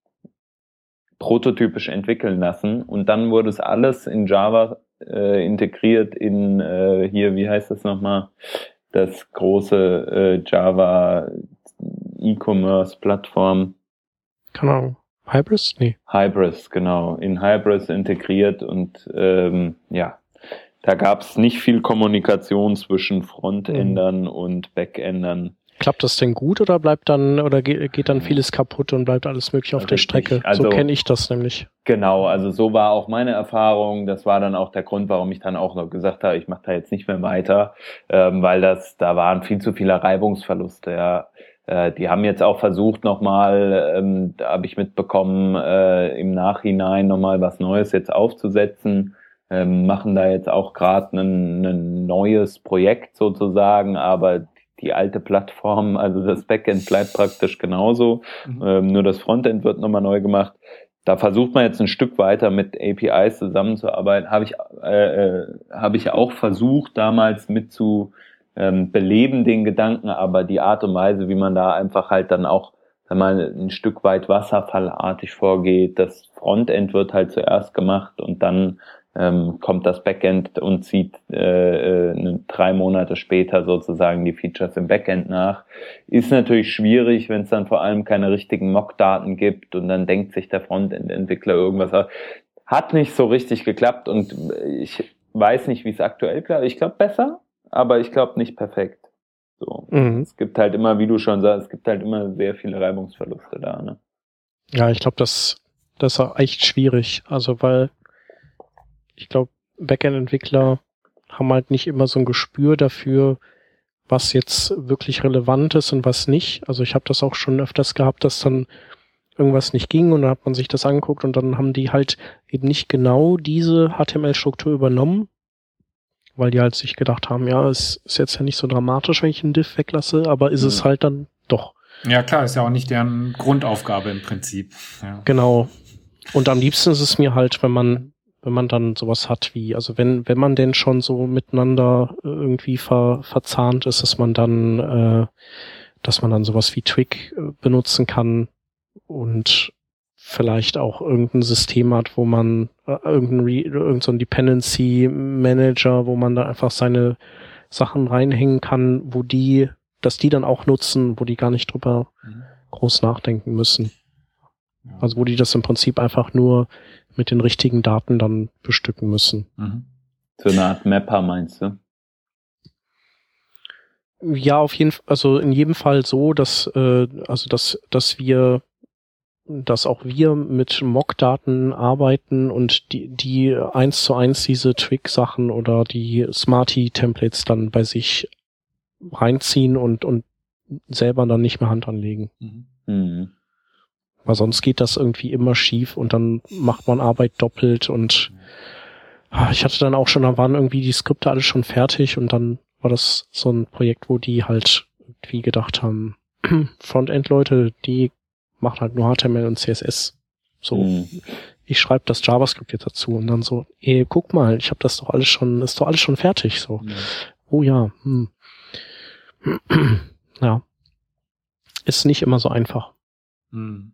prototypisch entwickeln lassen und dann wurde es alles in Java äh, integriert in äh, hier, wie heißt das nochmal, das große äh, Java E-Commerce-Plattform. Keine Ahnung. Hybris? Nee. Hybris, genau. In Hybris integriert und ähm, ja, da gab es nicht viel Kommunikation zwischen Frontendern mhm. und Backendern. Klappt das denn gut oder bleibt dann oder geht dann vieles kaputt und bleibt alles möglich auf Richtig. der Strecke? Also, so kenne ich das nämlich. Genau, also so war auch meine Erfahrung. Das war dann auch der Grund, warum ich dann auch noch gesagt habe, ich mache da jetzt nicht mehr weiter, ähm, weil das da waren viel zu viele Reibungsverluste. Ja, äh, die haben jetzt auch versucht nochmal, ähm, da habe ich mitbekommen, äh, im Nachhinein nochmal was Neues jetzt aufzusetzen. Ähm, machen da jetzt auch gerade ein, neues Projekt sozusagen, aber die alte Plattform, also das Backend bleibt praktisch genauso, mhm. ähm, nur das Frontend wird nochmal neu gemacht. Da versucht man jetzt ein Stück weiter mit APIs zusammenzuarbeiten. Habe ich, äh, äh, hab ich auch versucht, damals mit zu ähm, beleben, den Gedanken, aber die Art und Weise, wie man da einfach halt dann auch wenn man ein Stück weit wasserfallartig vorgeht, das Frontend wird halt zuerst gemacht und dann ähm, kommt das Backend und zieht äh, äh, drei Monate später sozusagen die Features im Backend nach. Ist natürlich schwierig, wenn es dann vor allem keine richtigen Mock-Daten gibt und dann denkt sich der Frontend-Entwickler irgendwas. Hat nicht so richtig geklappt und ich weiß nicht, wie es aktuell klappt. Ich glaube besser, aber ich glaube nicht perfekt. So. Mhm. Es gibt halt immer, wie du schon sagst, es gibt halt immer sehr viele Reibungsverluste da. Ne? Ja, ich glaube, das, das ist echt schwierig. Also weil ich glaube, Backend-Entwickler haben halt nicht immer so ein Gespür dafür, was jetzt wirklich relevant ist und was nicht. Also ich habe das auch schon öfters gehabt, dass dann irgendwas nicht ging und dann hat man sich das angeguckt und dann haben die halt eben nicht genau diese HTML-Struktur übernommen, weil die halt sich gedacht haben, ja, es ist jetzt ja nicht so dramatisch, wenn ich einen Diff weglasse, aber ist mhm. es halt dann doch. Ja klar, ist ja auch nicht deren Grundaufgabe im Prinzip. Ja. Genau. Und am liebsten ist es mir halt, wenn man wenn man dann sowas hat wie, also wenn, wenn man denn schon so miteinander äh, irgendwie ver, verzahnt ist, dass man dann, äh, dass man dann sowas wie Twig äh, benutzen kann und vielleicht auch irgendein System hat, wo man äh, irgendein, Re irgendein so Dependency Manager, wo man da einfach seine Sachen reinhängen kann, wo die, dass die dann auch nutzen, wo die gar nicht drüber mhm. groß nachdenken müssen. Also wo die das im Prinzip einfach nur mit den richtigen Daten dann bestücken müssen. Mhm. So eine Art Mapper meinst du? Ja, auf jeden Fall, also in jedem Fall so, dass, äh, also dass, dass wir, dass auch wir mit Mock-Daten arbeiten und die, die eins zu eins diese Twig-Sachen oder die Smarty-Templates dann bei sich reinziehen und, und selber dann nicht mehr Hand anlegen. Mhm. Mhm. Weil sonst geht das irgendwie immer schief und dann macht man Arbeit doppelt und ah, ich hatte dann auch schon, da waren irgendwie die Skripte alle schon fertig und dann war das so ein Projekt, wo die halt irgendwie gedacht haben, Frontend-Leute, die machen halt nur HTML und CSS. So, mhm. ich schreibe das JavaScript jetzt dazu und dann so, ey, guck mal, ich habe das doch alles schon, ist doch alles schon fertig. So, mhm. oh ja, hm. ja, ist nicht immer so einfach. Mhm.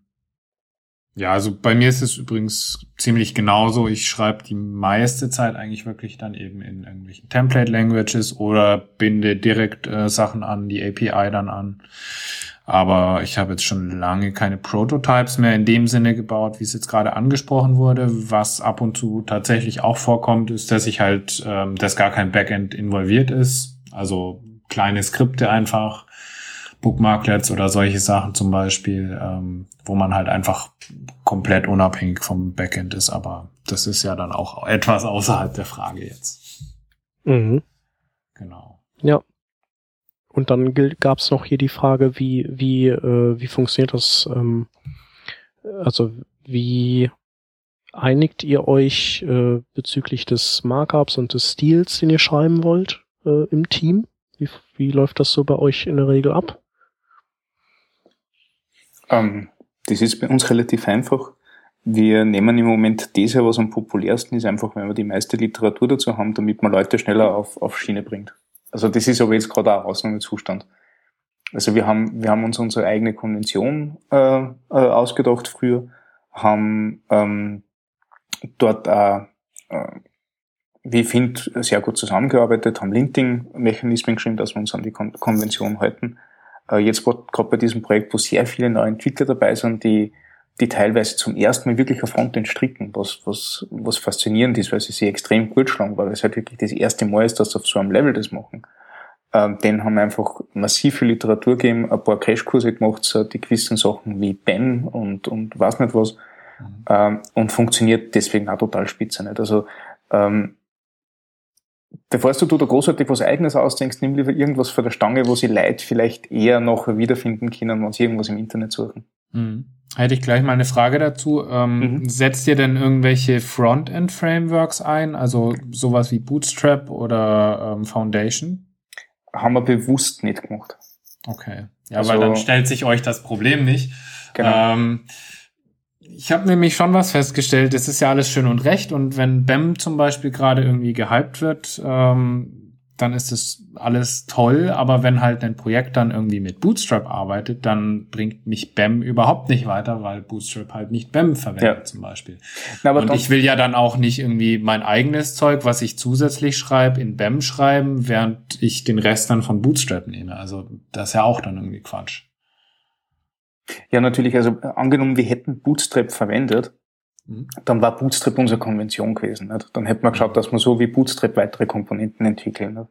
Ja, also bei mir ist es übrigens ziemlich genauso. Ich schreibe die meiste Zeit eigentlich wirklich dann eben in irgendwelchen Template Languages oder binde direkt äh, Sachen an, die API dann an. Aber ich habe jetzt schon lange keine Prototypes mehr in dem Sinne gebaut, wie es jetzt gerade angesprochen wurde. Was ab und zu tatsächlich auch vorkommt, ist, dass ich halt, ähm, dass gar kein Backend involviert ist. Also kleine Skripte einfach Bookmarklets oder solche Sachen zum Beispiel, ähm, wo man halt einfach komplett unabhängig vom Backend ist. Aber das ist ja dann auch etwas außerhalb der Frage jetzt. Mhm. Genau. Ja. Und dann gab es noch hier die Frage, wie, wie, äh, wie funktioniert das, ähm, also wie einigt ihr euch äh, bezüglich des Markups und des Stils, den ihr schreiben wollt äh, im Team? Wie, wie läuft das so bei euch in der Regel ab? Ähm, das ist bei uns relativ einfach. Wir nehmen im Moment das was am populärsten ist, einfach wenn wir die meiste Literatur dazu haben, damit man Leute schneller auf, auf Schiene bringt. Also das ist aber jetzt gerade auch Ausnahmezustand. Also wir haben, wir haben uns unsere eigene Konvention äh, äh, ausgedacht früher, haben ähm, dort auch, äh, wie ich finde, sehr gut zusammengearbeitet, haben Linting-Mechanismen geschrieben, dass wir uns an die Kon Konvention halten jetzt gerade bei diesem Projekt, wo sehr viele neue Entwickler dabei sind, die, die teilweise zum ersten Mal wirklich auf Frontend stricken, was, was, was faszinierend ist, weil sie sich extrem gut schlagen, weil es halt wirklich das erste Mal ist, dass sie auf so einem Level das machen. Ähm, den haben wir einfach massiv viel Literatur gegeben, ein paar Crashkurse gemacht, so die gewissen Sachen wie BEM und, und was nicht was, mhm. ähm, und funktioniert deswegen auch total spitze nicht. Also, ähm, bevor du dir großartig was Eigenes ausdenkst, nimm lieber irgendwas von der Stange, wo sie Leute vielleicht eher noch wiederfinden können, wenn sie irgendwas im Internet suchen. Mhm. Hätte ich gleich mal eine Frage dazu. Ähm, mhm. Setzt ihr denn irgendwelche Frontend-Frameworks ein, also sowas wie Bootstrap oder ähm, Foundation? Haben wir bewusst nicht gemacht. Okay. Ja, also, weil dann stellt sich euch das Problem nicht. Genau. Ähm, ich habe nämlich schon was festgestellt, es ist ja alles schön und recht und wenn BEM zum Beispiel gerade irgendwie gehypt wird, ähm, dann ist es alles toll, aber wenn halt ein Projekt dann irgendwie mit Bootstrap arbeitet, dann bringt mich BEM überhaupt nicht weiter, weil Bootstrap halt nicht BEM verwendet ja. zum Beispiel. Na, und ich will ja dann auch nicht irgendwie mein eigenes Zeug, was ich zusätzlich schreibe, in BEM schreiben, während ich den Rest dann von Bootstrap nehme. Also das ist ja auch dann irgendwie Quatsch. Ja, natürlich. Also äh, angenommen, wir hätten Bootstrap verwendet, mhm. dann war Bootstrap unsere Konvention gewesen. Nicht? Dann hätten wir geschaut, mhm. dass wir so wie Bootstrap weitere Komponenten entwickeln. Nicht?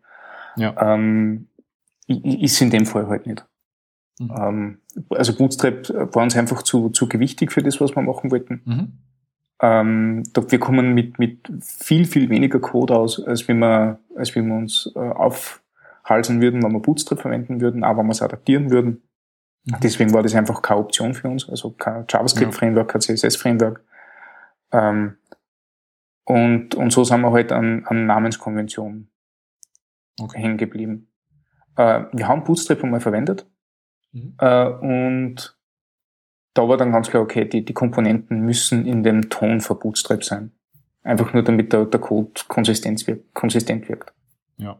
Ja. Ähm, ist in dem Fall halt nicht. Mhm. Ähm, also Bootstrap war uns einfach zu, zu gewichtig für das, was wir machen wollten. Mhm. Ähm, wir kommen mit, mit viel, viel weniger Code aus, als wenn wir, als wenn wir uns äh, aufhalsen würden, wenn wir Bootstrap verwenden würden, aber wenn wir es adaptieren würden. Mhm. Deswegen war das einfach keine Option für uns, also kein JavaScript-Framework, kein CSS-Framework. Ähm, und, und so sind wir halt an, an Namenskonventionen okay. hängen geblieben. Äh, wir haben Bootstrap einmal verwendet mhm. äh, und da war dann ganz klar, okay, die, die Komponenten müssen in dem Ton für Bootstrap sein. Einfach nur damit der, der Code konsistent wirkt. Konsistent wirkt. Ja.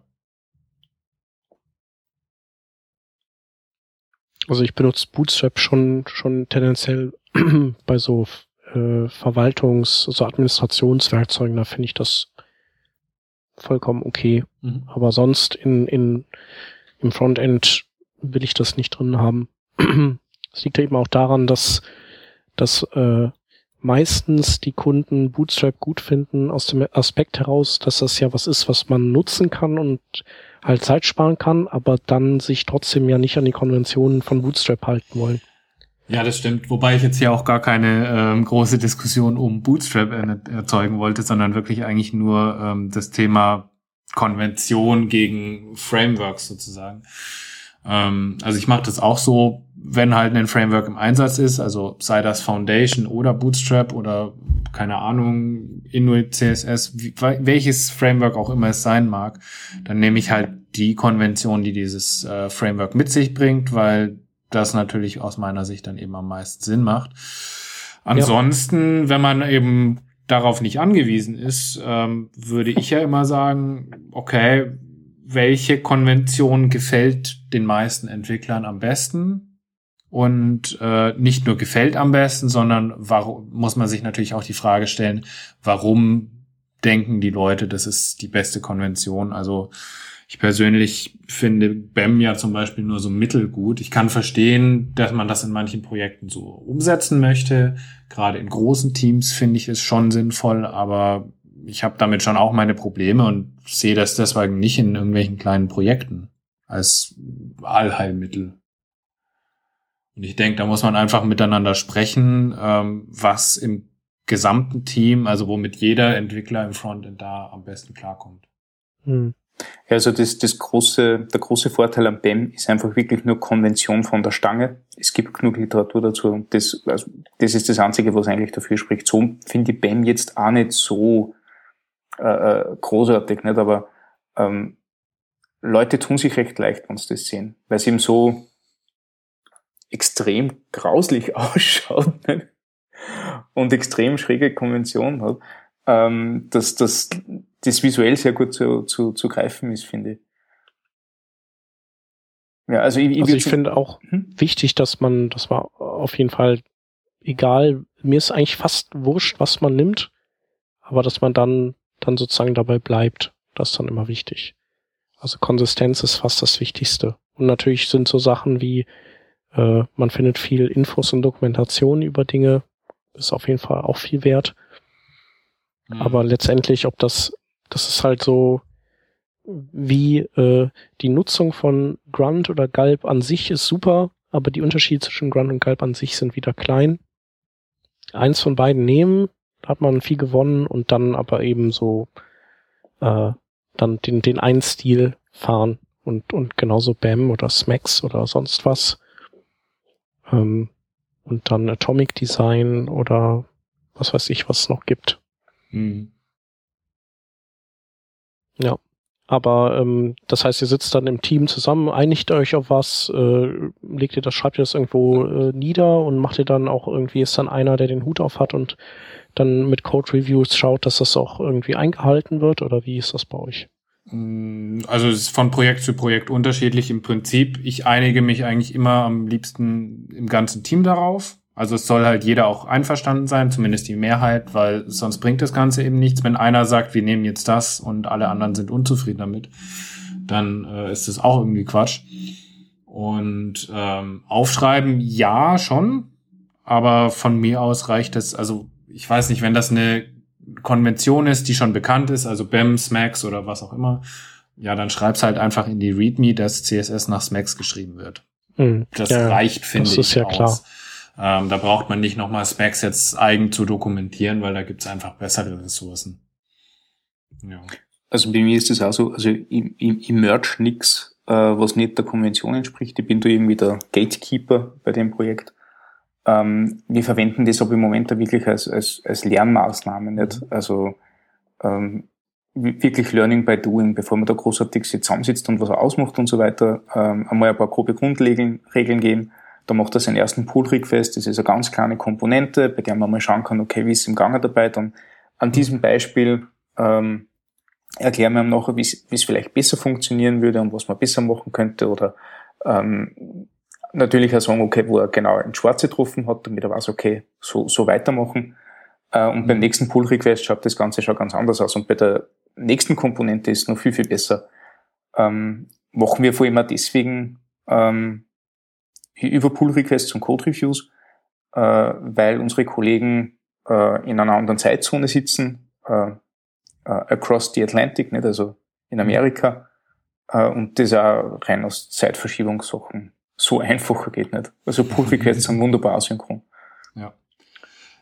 Also ich benutze Bootstrap schon, schon tendenziell bei so äh, Verwaltungs-, also Administrationswerkzeugen, da finde ich das vollkommen okay. Mhm. Aber sonst in, in, im Frontend will ich das nicht drin haben. Es liegt eben auch daran, dass, dass äh, meistens die Kunden Bootstrap gut finden aus dem Aspekt heraus, dass das ja was ist, was man nutzen kann und halt Zeit sparen kann, aber dann sich trotzdem ja nicht an die Konventionen von Bootstrap halten wollen. Ja, das stimmt. Wobei ich jetzt hier auch gar keine ähm, große Diskussion um Bootstrap erzeugen wollte, sondern wirklich eigentlich nur ähm, das Thema Konvention gegen Frameworks sozusagen. Ähm, also ich mache das auch so, wenn halt ein Framework im Einsatz ist, also sei das Foundation oder Bootstrap oder keine Ahnung, Inuit CSS, wie, welches Framework auch immer es sein mag, dann nehme ich halt die Konvention, die dieses äh, Framework mit sich bringt, weil das natürlich aus meiner Sicht dann eben am meisten Sinn macht. Ansonsten, ja. wenn man eben darauf nicht angewiesen ist, ähm, würde ich ja immer sagen, okay, welche Konvention gefällt den meisten Entwicklern am besten? und äh, nicht nur gefällt am besten, sondern warum muss man sich natürlich auch die Frage stellen, warum denken die Leute, das ist die beste Konvention? Also ich persönlich finde BEM ja zum Beispiel nur so mittelgut. Ich kann verstehen, dass man das in manchen Projekten so umsetzen möchte. Gerade in großen Teams finde ich es schon sinnvoll, aber ich habe damit schon auch meine Probleme und sehe das deswegen nicht in irgendwelchen kleinen Projekten als Allheilmittel. Und ich denke, da muss man einfach miteinander sprechen, ähm, was im gesamten Team, also womit jeder Entwickler im Frontend da am besten klarkommt. Hm. Also das, das große, der große Vorteil am BEM ist einfach wirklich nur Konvention von der Stange. Es gibt genug Literatur dazu und das, also das ist das Einzige, was eigentlich dafür spricht. So finde ich BEM jetzt auch nicht so äh, äh, großartig, nicht? aber ähm, Leute tun sich recht leicht, wenn sie das sehen, weil es eben so extrem grauslich ausschaut nicht? und extrem schräge Konvention hat, ähm, dass das, das visuell sehr gut zu, zu, zu greifen ist, finde ich. Ja, also ich, ich, also ich finde auch hm? wichtig, dass man, das war auf jeden Fall egal, mir ist eigentlich fast wurscht, was man nimmt, aber dass man dann, dann sozusagen dabei bleibt, das ist dann immer wichtig. Also Konsistenz ist fast das Wichtigste. Und natürlich sind so Sachen wie, äh, man findet viel Infos und Dokumentation über Dinge, ist auf jeden Fall auch viel wert. Mhm. Aber letztendlich, ob das, das ist halt so, wie äh, die Nutzung von Grunt oder Galb an sich ist super, aber die Unterschiede zwischen Grunt und Galb an sich sind wieder klein. Eins von beiden nehmen, hat man viel gewonnen und dann aber eben so äh, dann den, den einen Stil fahren und, und genauso BAM oder Smacks oder sonst was. Ähm, und dann Atomic Design oder was weiß ich, was es noch gibt. Mhm. Ja. Aber ähm, das heißt, ihr sitzt dann im Team zusammen, einigt euch auf was, äh, legt ihr das, schreibt ihr das irgendwo äh, nieder und macht ihr dann auch irgendwie, ist dann einer, der den Hut auf hat und dann mit Code Reviews schaut, dass das auch irgendwie eingehalten wird oder wie ist das bei euch? Mm, also es ist von Projekt zu Projekt unterschiedlich im Prinzip. Ich einige mich eigentlich immer am liebsten im ganzen Team darauf. Also es soll halt jeder auch einverstanden sein, zumindest die Mehrheit, weil sonst bringt das Ganze eben nichts. Wenn einer sagt, wir nehmen jetzt das und alle anderen sind unzufrieden damit, dann äh, ist das auch irgendwie Quatsch. Und ähm, aufschreiben, ja, schon, aber von mir aus reicht es, also ich weiß nicht, wenn das eine Konvention ist, die schon bekannt ist, also BEM, SMAX oder was auch immer, ja, dann schreib's halt einfach in die README, dass CSS nach SMAX geschrieben wird. Hm, das ja, reicht, finde ich, ja aus. Klar. Ähm, da braucht man nicht nochmal Specs jetzt eigen zu dokumentieren, weil da gibt's einfach bessere Ressourcen. Ja. Also bei mir ist das auch so, also ich, ich, ich merge nix, äh, was nicht der Konvention entspricht. Ich bin da irgendwie der Gatekeeper bei dem Projekt. Ähm, wir verwenden das aber im Moment da wirklich als, als, als Lernmaßnahme, nicht? Also ähm, wirklich Learning by Doing, bevor man da großartig zusammensitzt und was er ausmacht und so weiter, ähm, einmal ein paar grobe Grundregeln Regeln geben, da macht er seinen ersten Pull-Request. Das ist eine ganz kleine Komponente, bei der man mal schauen kann, okay, wie ist es im Gange dabei. Dann an diesem Beispiel ähm, erklären wir ihm nachher, wie es vielleicht besser funktionieren würde und was man besser machen könnte. Oder ähm, natürlich auch sagen, okay, wo er genau ins Schwarze getroffen hat, damit er weiß, okay, so, so weitermachen. Äh, und beim nächsten Pull-Request schaut das Ganze schon ganz anders aus. Und bei der nächsten Komponente ist es noch viel, viel besser. Ähm, machen wir vor allem deswegen, ähm, über Pull-Requests und Code-Reviews, äh, weil unsere Kollegen äh, in einer anderen Zeitzone sitzen, äh, äh, across the Atlantic, nicht? also in Amerika, äh, und das auch rein aus Zeitverschiebungssachen so einfacher geht nicht. Also Pull-Requests sind wunderbar asynchron. Ja.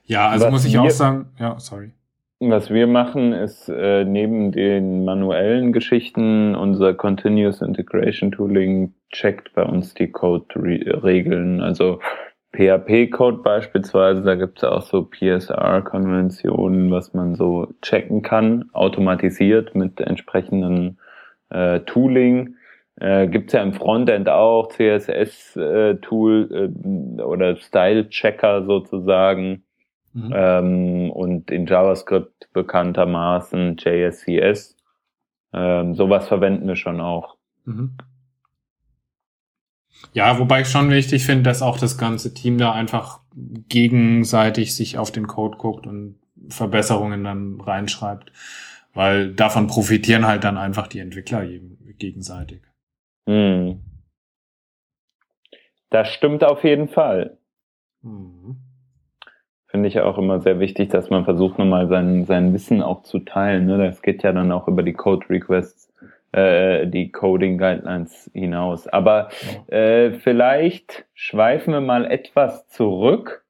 Ja, also Was muss ich auch sagen, ja, sorry. Was wir machen, ist äh, neben den manuellen Geschichten, unser Continuous Integration Tooling checkt bei uns die Code-Regeln. Also PHP-Code beispielsweise, da gibt es auch so PSR-Konventionen, was man so checken kann, automatisiert mit entsprechendem äh, Tooling. Äh, gibt es ja im Frontend auch CSS-Tool äh, äh, oder Style-Checker sozusagen Mhm. Ähm, und in JavaScript bekanntermaßen JSCS. Ähm, sowas verwenden wir schon auch. Mhm. Ja, wobei ich schon wichtig finde, dass auch das ganze Team da einfach gegenseitig sich auf den Code guckt und Verbesserungen dann reinschreibt, weil davon profitieren halt dann einfach die Entwickler gegenseitig. Hm. Das stimmt auf jeden Fall. Mhm. Finde ich auch immer sehr wichtig, dass man versucht, nochmal sein, sein Wissen auch zu teilen. Ne? Das geht ja dann auch über die Code Requests, äh, die Coding Guidelines hinaus. Aber äh, vielleicht schweifen wir mal etwas zurück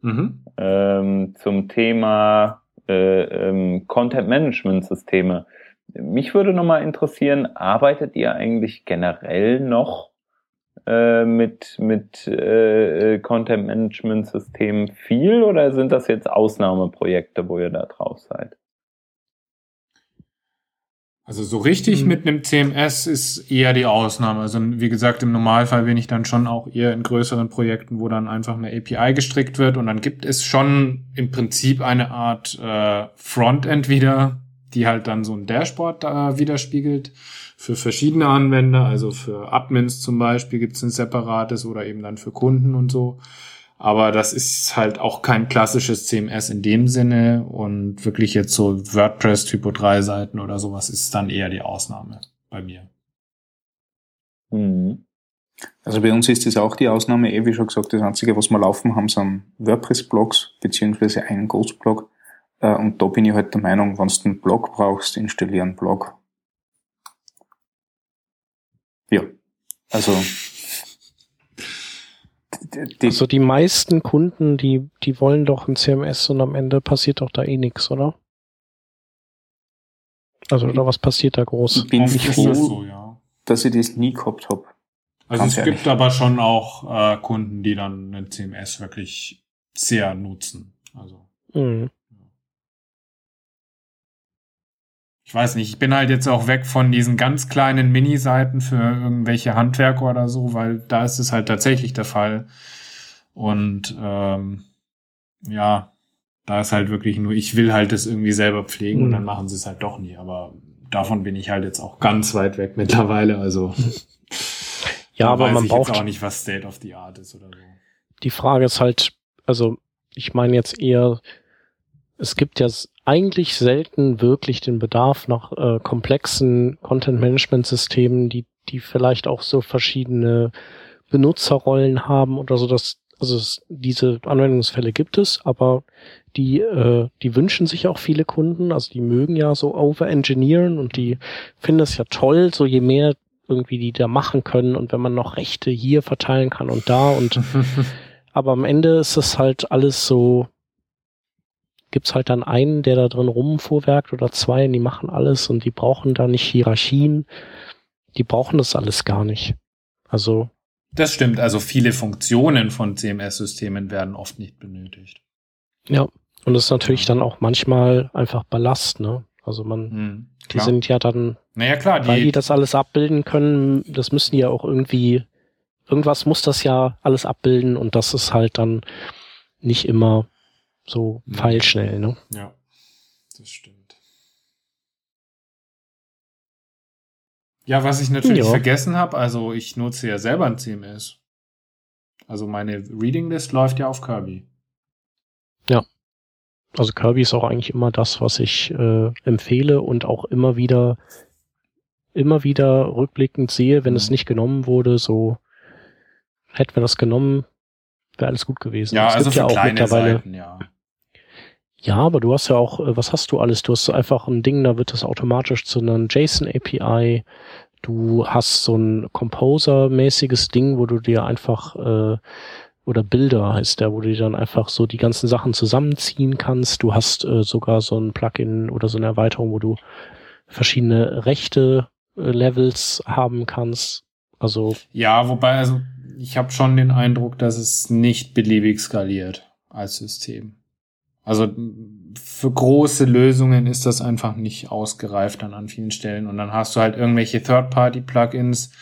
mhm. ähm, zum Thema äh, ähm, Content Management Systeme. Mich würde nochmal interessieren, arbeitet ihr eigentlich generell noch äh, mit, mit äh, Content Management Systemen viel oder sind das jetzt Ausnahmeprojekte, wo ihr da drauf seid? Also so richtig mhm. mit einem CMS ist eher die Ausnahme. Also wie gesagt, im Normalfall bin ich dann schon auch eher in größeren Projekten, wo dann einfach eine API gestrickt wird und dann gibt es schon im Prinzip eine Art äh, Frontend wieder, die halt dann so ein Dashboard da widerspiegelt für verschiedene Anwender, also für Admins zum Beispiel gibt es ein separates oder eben dann für Kunden und so. Aber das ist halt auch kein klassisches CMS in dem Sinne und wirklich jetzt so WordPress Typo 3 Seiten oder sowas ist dann eher die Ausnahme bei mir. Mhm. Also bei uns ist das auch die Ausnahme, eh wie schon gesagt, das Einzige, was wir laufen haben, sind WordPress-Blogs, beziehungsweise ein Ghost-Blog. Äh, und da bin ich halt der Meinung, wenn du einen Blog brauchst, installiere einen Blog. Ja, also die, also die meisten Kunden, die, die wollen doch ein CMS und am Ende passiert doch da eh nichts, oder? Also oder was passiert da groß? Ich bin nicht froh, so, ja. dass ich das nie gehabt habe. Also es ehrlich. gibt aber schon auch äh, Kunden, die dann ein CMS wirklich sehr nutzen. Also. Mhm. Ich weiß nicht, ich bin halt jetzt auch weg von diesen ganz kleinen Mini-Seiten für irgendwelche Handwerker oder so, weil da ist es halt tatsächlich der Fall. Und ähm, ja, da ist halt wirklich nur, ich will halt das irgendwie selber pflegen mhm. und dann machen sie es halt doch nie. Aber davon bin ich halt jetzt auch ganz weit weg mittlerweile. Also ja, aber man braucht auch nicht, was State of the Art ist oder so. Die Frage ist halt, also ich meine jetzt eher, es gibt ja eigentlich selten wirklich den Bedarf nach äh, komplexen Content-Management-Systemen, die, die vielleicht auch so verschiedene Benutzerrollen haben oder so. Dass, also es, diese Anwendungsfälle gibt es, aber die, äh, die wünschen sich auch viele Kunden. Also die mögen ja so over-engineeren und die finden es ja toll, so je mehr irgendwie die da machen können und wenn man noch Rechte hier verteilen kann und da und aber am Ende ist es halt alles so gibt's halt dann einen, der da drin rumfuhrwerkt oder zwei, und die machen alles und die brauchen da nicht Hierarchien. Die brauchen das alles gar nicht. Also. Das stimmt. Also viele Funktionen von CMS-Systemen werden oft nicht benötigt. Ja. Und das ist natürlich dann auch manchmal einfach Ballast, ne? Also man, hm, die sind ja dann, naja, klar, die, weil die das alles abbilden können, das müssen die ja auch irgendwie, irgendwas muss das ja alles abbilden und das ist halt dann nicht immer so mhm. pfeilschnell, ne? Ja, das stimmt. Ja, was ich natürlich ja. vergessen habe, also ich nutze ja selber ein CMS. Also meine Reading List läuft ja auf Kirby. Ja. Also Kirby ist auch eigentlich immer das, was ich äh, empfehle und auch immer wieder immer wieder rückblickend sehe, wenn mhm. es nicht genommen wurde, so hätten wir das genommen, wäre alles gut gewesen. Ja, es also für ja auch kleine mittlerweile, Seiten, ja. Ja, aber du hast ja auch, äh, was hast du alles? Du hast einfach ein Ding, da wird das automatisch zu einem JSON-API. Du hast so ein Composer-mäßiges Ding, wo du dir einfach, äh, oder Bilder heißt der, wo du dir dann einfach so die ganzen Sachen zusammenziehen kannst. Du hast äh, sogar so ein Plugin oder so eine Erweiterung, wo du verschiedene Rechte äh, Levels haben kannst. Also. Ja, wobei, also ich habe schon den Eindruck, dass es nicht beliebig skaliert als System. Also für große Lösungen ist das einfach nicht ausgereift dann an vielen Stellen. Und dann hast du halt irgendwelche Third-Party-Plugins,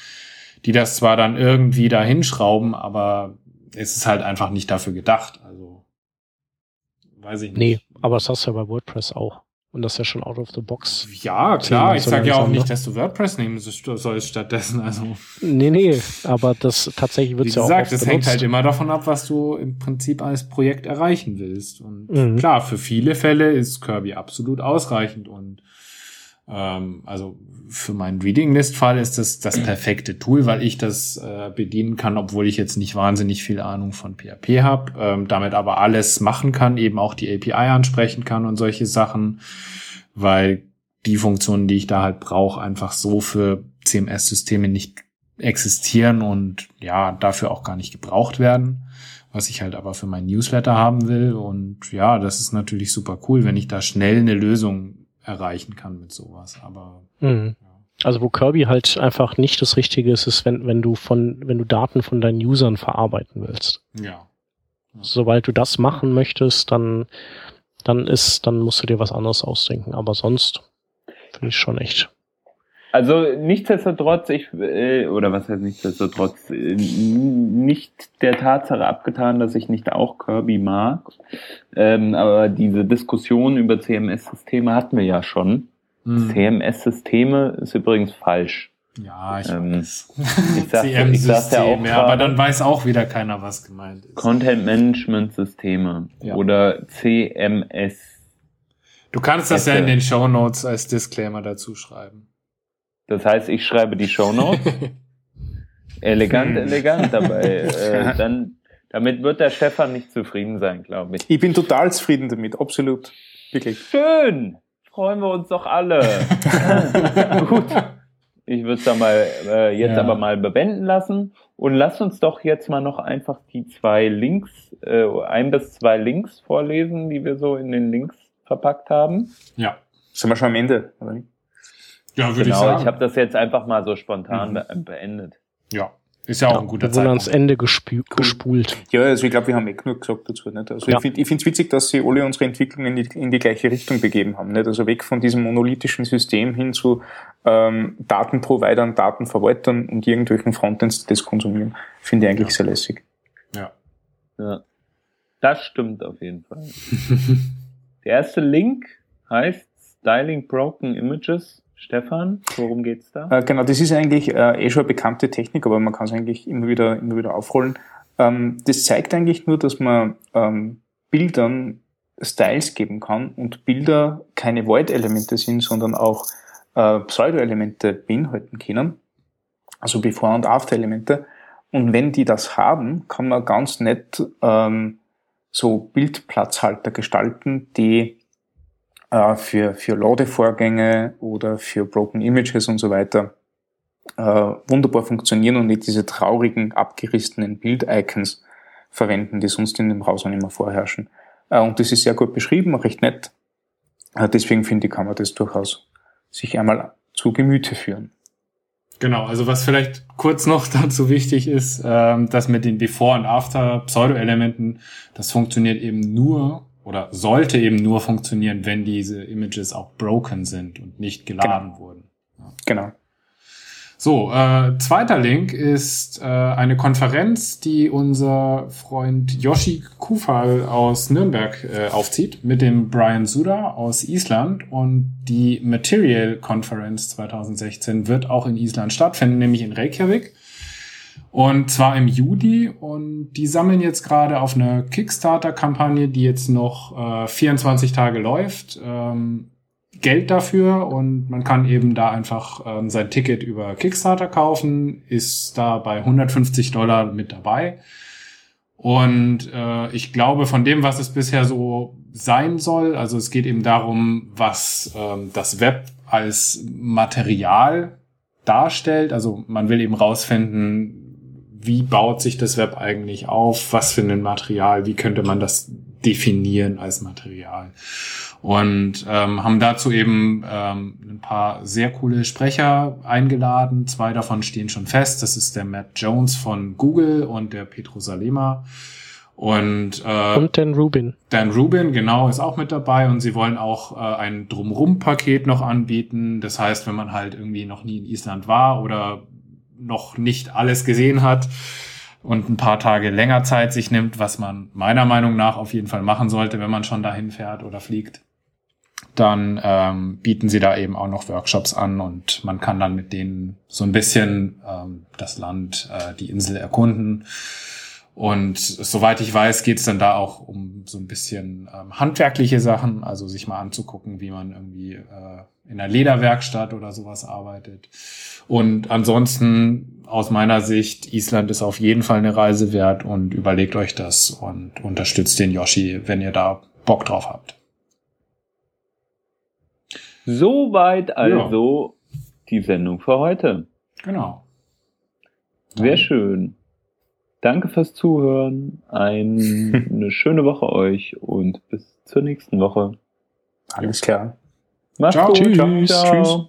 die das zwar dann irgendwie da hinschrauben, aber es ist halt einfach nicht dafür gedacht. Also weiß ich nicht. Nee, aber das hast du ja bei WordPress auch. Und das ist ja schon out of the box. Ja, klar. Ich sage ja auch nicht, ne? dass du WordPress nehmen sollst stattdessen. Also. Nee, nee, aber das tatsächlich wird ja auch. Wie gesagt, das hängt halt immer davon ab, was du im Prinzip als Projekt erreichen willst. Und mhm. klar, für viele Fälle ist Kirby absolut ausreichend und ähm, also für meinen Reading List Fall ist das das perfekte Tool, weil ich das äh, bedienen kann, obwohl ich jetzt nicht wahnsinnig viel Ahnung von PHP habe, ähm, damit aber alles machen kann, eben auch die API ansprechen kann und solche Sachen, weil die Funktionen, die ich da halt brauche, einfach so für CMS-Systeme nicht existieren und ja, dafür auch gar nicht gebraucht werden, was ich halt aber für meinen Newsletter haben will. Und ja, das ist natürlich super cool, wenn ich da schnell eine Lösung erreichen kann mit sowas. Aber mhm. ja. also wo Kirby halt einfach nicht das Richtige ist, ist, wenn, wenn du von, wenn du Daten von deinen Usern verarbeiten willst. Ja. ja. Sobald du das machen möchtest, dann, dann ist, dann musst du dir was anderes ausdenken. Aber sonst finde ich schon echt also nichtsdestotrotz, ich äh, oder was heißt nichtsdestotrotz, äh, nicht der Tatsache abgetan, dass ich nicht auch Kirby mag. Ähm, aber diese Diskussion über CMS-Systeme hatten wir ja schon. Mhm. CMS-Systeme ist übrigens falsch. Ja, ich ähm, weiß. Ich sag, ich sag's ja auch ja, aber dann weiß auch wieder keiner, was gemeint ist. Content Management Systeme ja. oder CMS. Du kannst das ja in den Show Notes als Disclaimer dazu schreiben. Das heißt, ich schreibe die Shownotes. elegant, elegant dabei. Äh, dann, damit wird der Stefan nicht zufrieden sein, glaube ich. Ich bin total zufrieden damit, absolut. Wirklich. Schön! Freuen wir uns doch alle. Gut. Ich würde es da mal äh, jetzt ja. aber mal bewenden lassen. Und lass uns doch jetzt mal noch einfach die zwei Links, äh, ein bis zwei Links vorlesen, die wir so in den Links verpackt haben. Ja. Sind wir schon am Ende, oder? Ja, würde genau, ich sagen. ich habe das jetzt einfach mal so spontan mhm. beendet. Ja, ist ja auch ja, ein guter Zeitpunkt. ans Ende gespu gespult. Ja, also ich glaube, wir haben eh genug gesagt dazu. Nicht? Also ja. ich finde es witzig, dass sie alle unsere Entwicklungen in die, in die gleiche Richtung begeben haben. Nicht? Also weg von diesem monolithischen System hin zu ähm, Datenprovidern, Datenverwaltern und irgendwelchen Frontends, die das konsumieren. Finde ich eigentlich ja. sehr lässig. Ja. ja. Das stimmt auf jeden Fall. Der erste Link heißt Styling Broken Images Stefan, worum geht's da? Äh, genau, das ist eigentlich äh, eh schon eine bekannte Technik, aber man kann es eigentlich immer wieder, immer wieder aufrollen. Ähm, das zeigt eigentlich nur, dass man ähm, Bildern Styles geben kann und Bilder keine Void-Elemente sind, sondern auch äh, Pseudo-Elemente beinhalten können, also Before- und After-Elemente. Und wenn die das haben, kann man ganz nett ähm, so Bildplatzhalter gestalten, die äh, für, für Ladevorgänge oder für Broken Images und so weiter äh, wunderbar funktionieren und nicht diese traurigen, abgerissenen Bild-Icons verwenden, die sonst in dem Browser nicht mehr vorherrschen. Äh, und das ist sehr gut beschrieben, recht nett. Äh, deswegen finde ich, kann man das durchaus sich einmal zu Gemüte führen. Genau, also was vielleicht kurz noch dazu wichtig ist, ähm, dass mit den Before- und After-Pseudo-Elementen, das funktioniert eben nur oder sollte eben nur funktionieren, wenn diese Images auch broken sind und nicht geladen genau. wurden. Ja. Genau. So, äh, zweiter Link ist äh, eine Konferenz, die unser Freund Yoshi Kufal aus Nürnberg äh, aufzieht, mit dem Brian Suda aus Island. Und die Material Conference 2016 wird auch in Island stattfinden, nämlich in Reykjavik. Und zwar im Juli. Und die sammeln jetzt gerade auf eine Kickstarter-Kampagne, die jetzt noch äh, 24 Tage läuft, ähm, Geld dafür. Und man kann eben da einfach ähm, sein Ticket über Kickstarter kaufen, ist da bei 150 Dollar mit dabei. Und äh, ich glaube, von dem, was es bisher so sein soll, also es geht eben darum, was ähm, das Web als Material darstellt. Also man will eben rausfinden, wie baut sich das Web eigentlich auf, was für ein Material, wie könnte man das definieren als Material. Und ähm, haben dazu eben ähm, ein paar sehr coole Sprecher eingeladen. Zwei davon stehen schon fest. Das ist der Matt Jones von Google und der Petro Salema. Und, äh, und Dan Rubin. Dan Rubin, genau, ist auch mit dabei und sie wollen auch äh, ein Drumrum-Paket noch anbieten. Das heißt, wenn man halt irgendwie noch nie in Island war oder noch nicht alles gesehen hat und ein paar Tage länger Zeit sich nimmt, was man meiner Meinung nach auf jeden Fall machen sollte, wenn man schon dahin fährt oder fliegt, dann ähm, bieten sie da eben auch noch Workshops an und man kann dann mit denen so ein bisschen ähm, das Land, äh, die Insel erkunden. Und soweit ich weiß, geht es dann da auch um so ein bisschen ähm, handwerkliche Sachen, also sich mal anzugucken, wie man irgendwie äh, in einer Lederwerkstatt oder sowas arbeitet. Und ansonsten aus meiner Sicht, Island ist auf jeden Fall eine Reise wert und überlegt euch das und unterstützt den Yoshi, wenn ihr da Bock drauf habt. Soweit also ja. die Sendung für heute. Genau. Sehr schön. Danke fürs Zuhören. Ein, eine schöne Woche euch und bis zur nächsten Woche. Alles klar. Macht's ciao, gut. Tschüss. Ciao. Tschüss.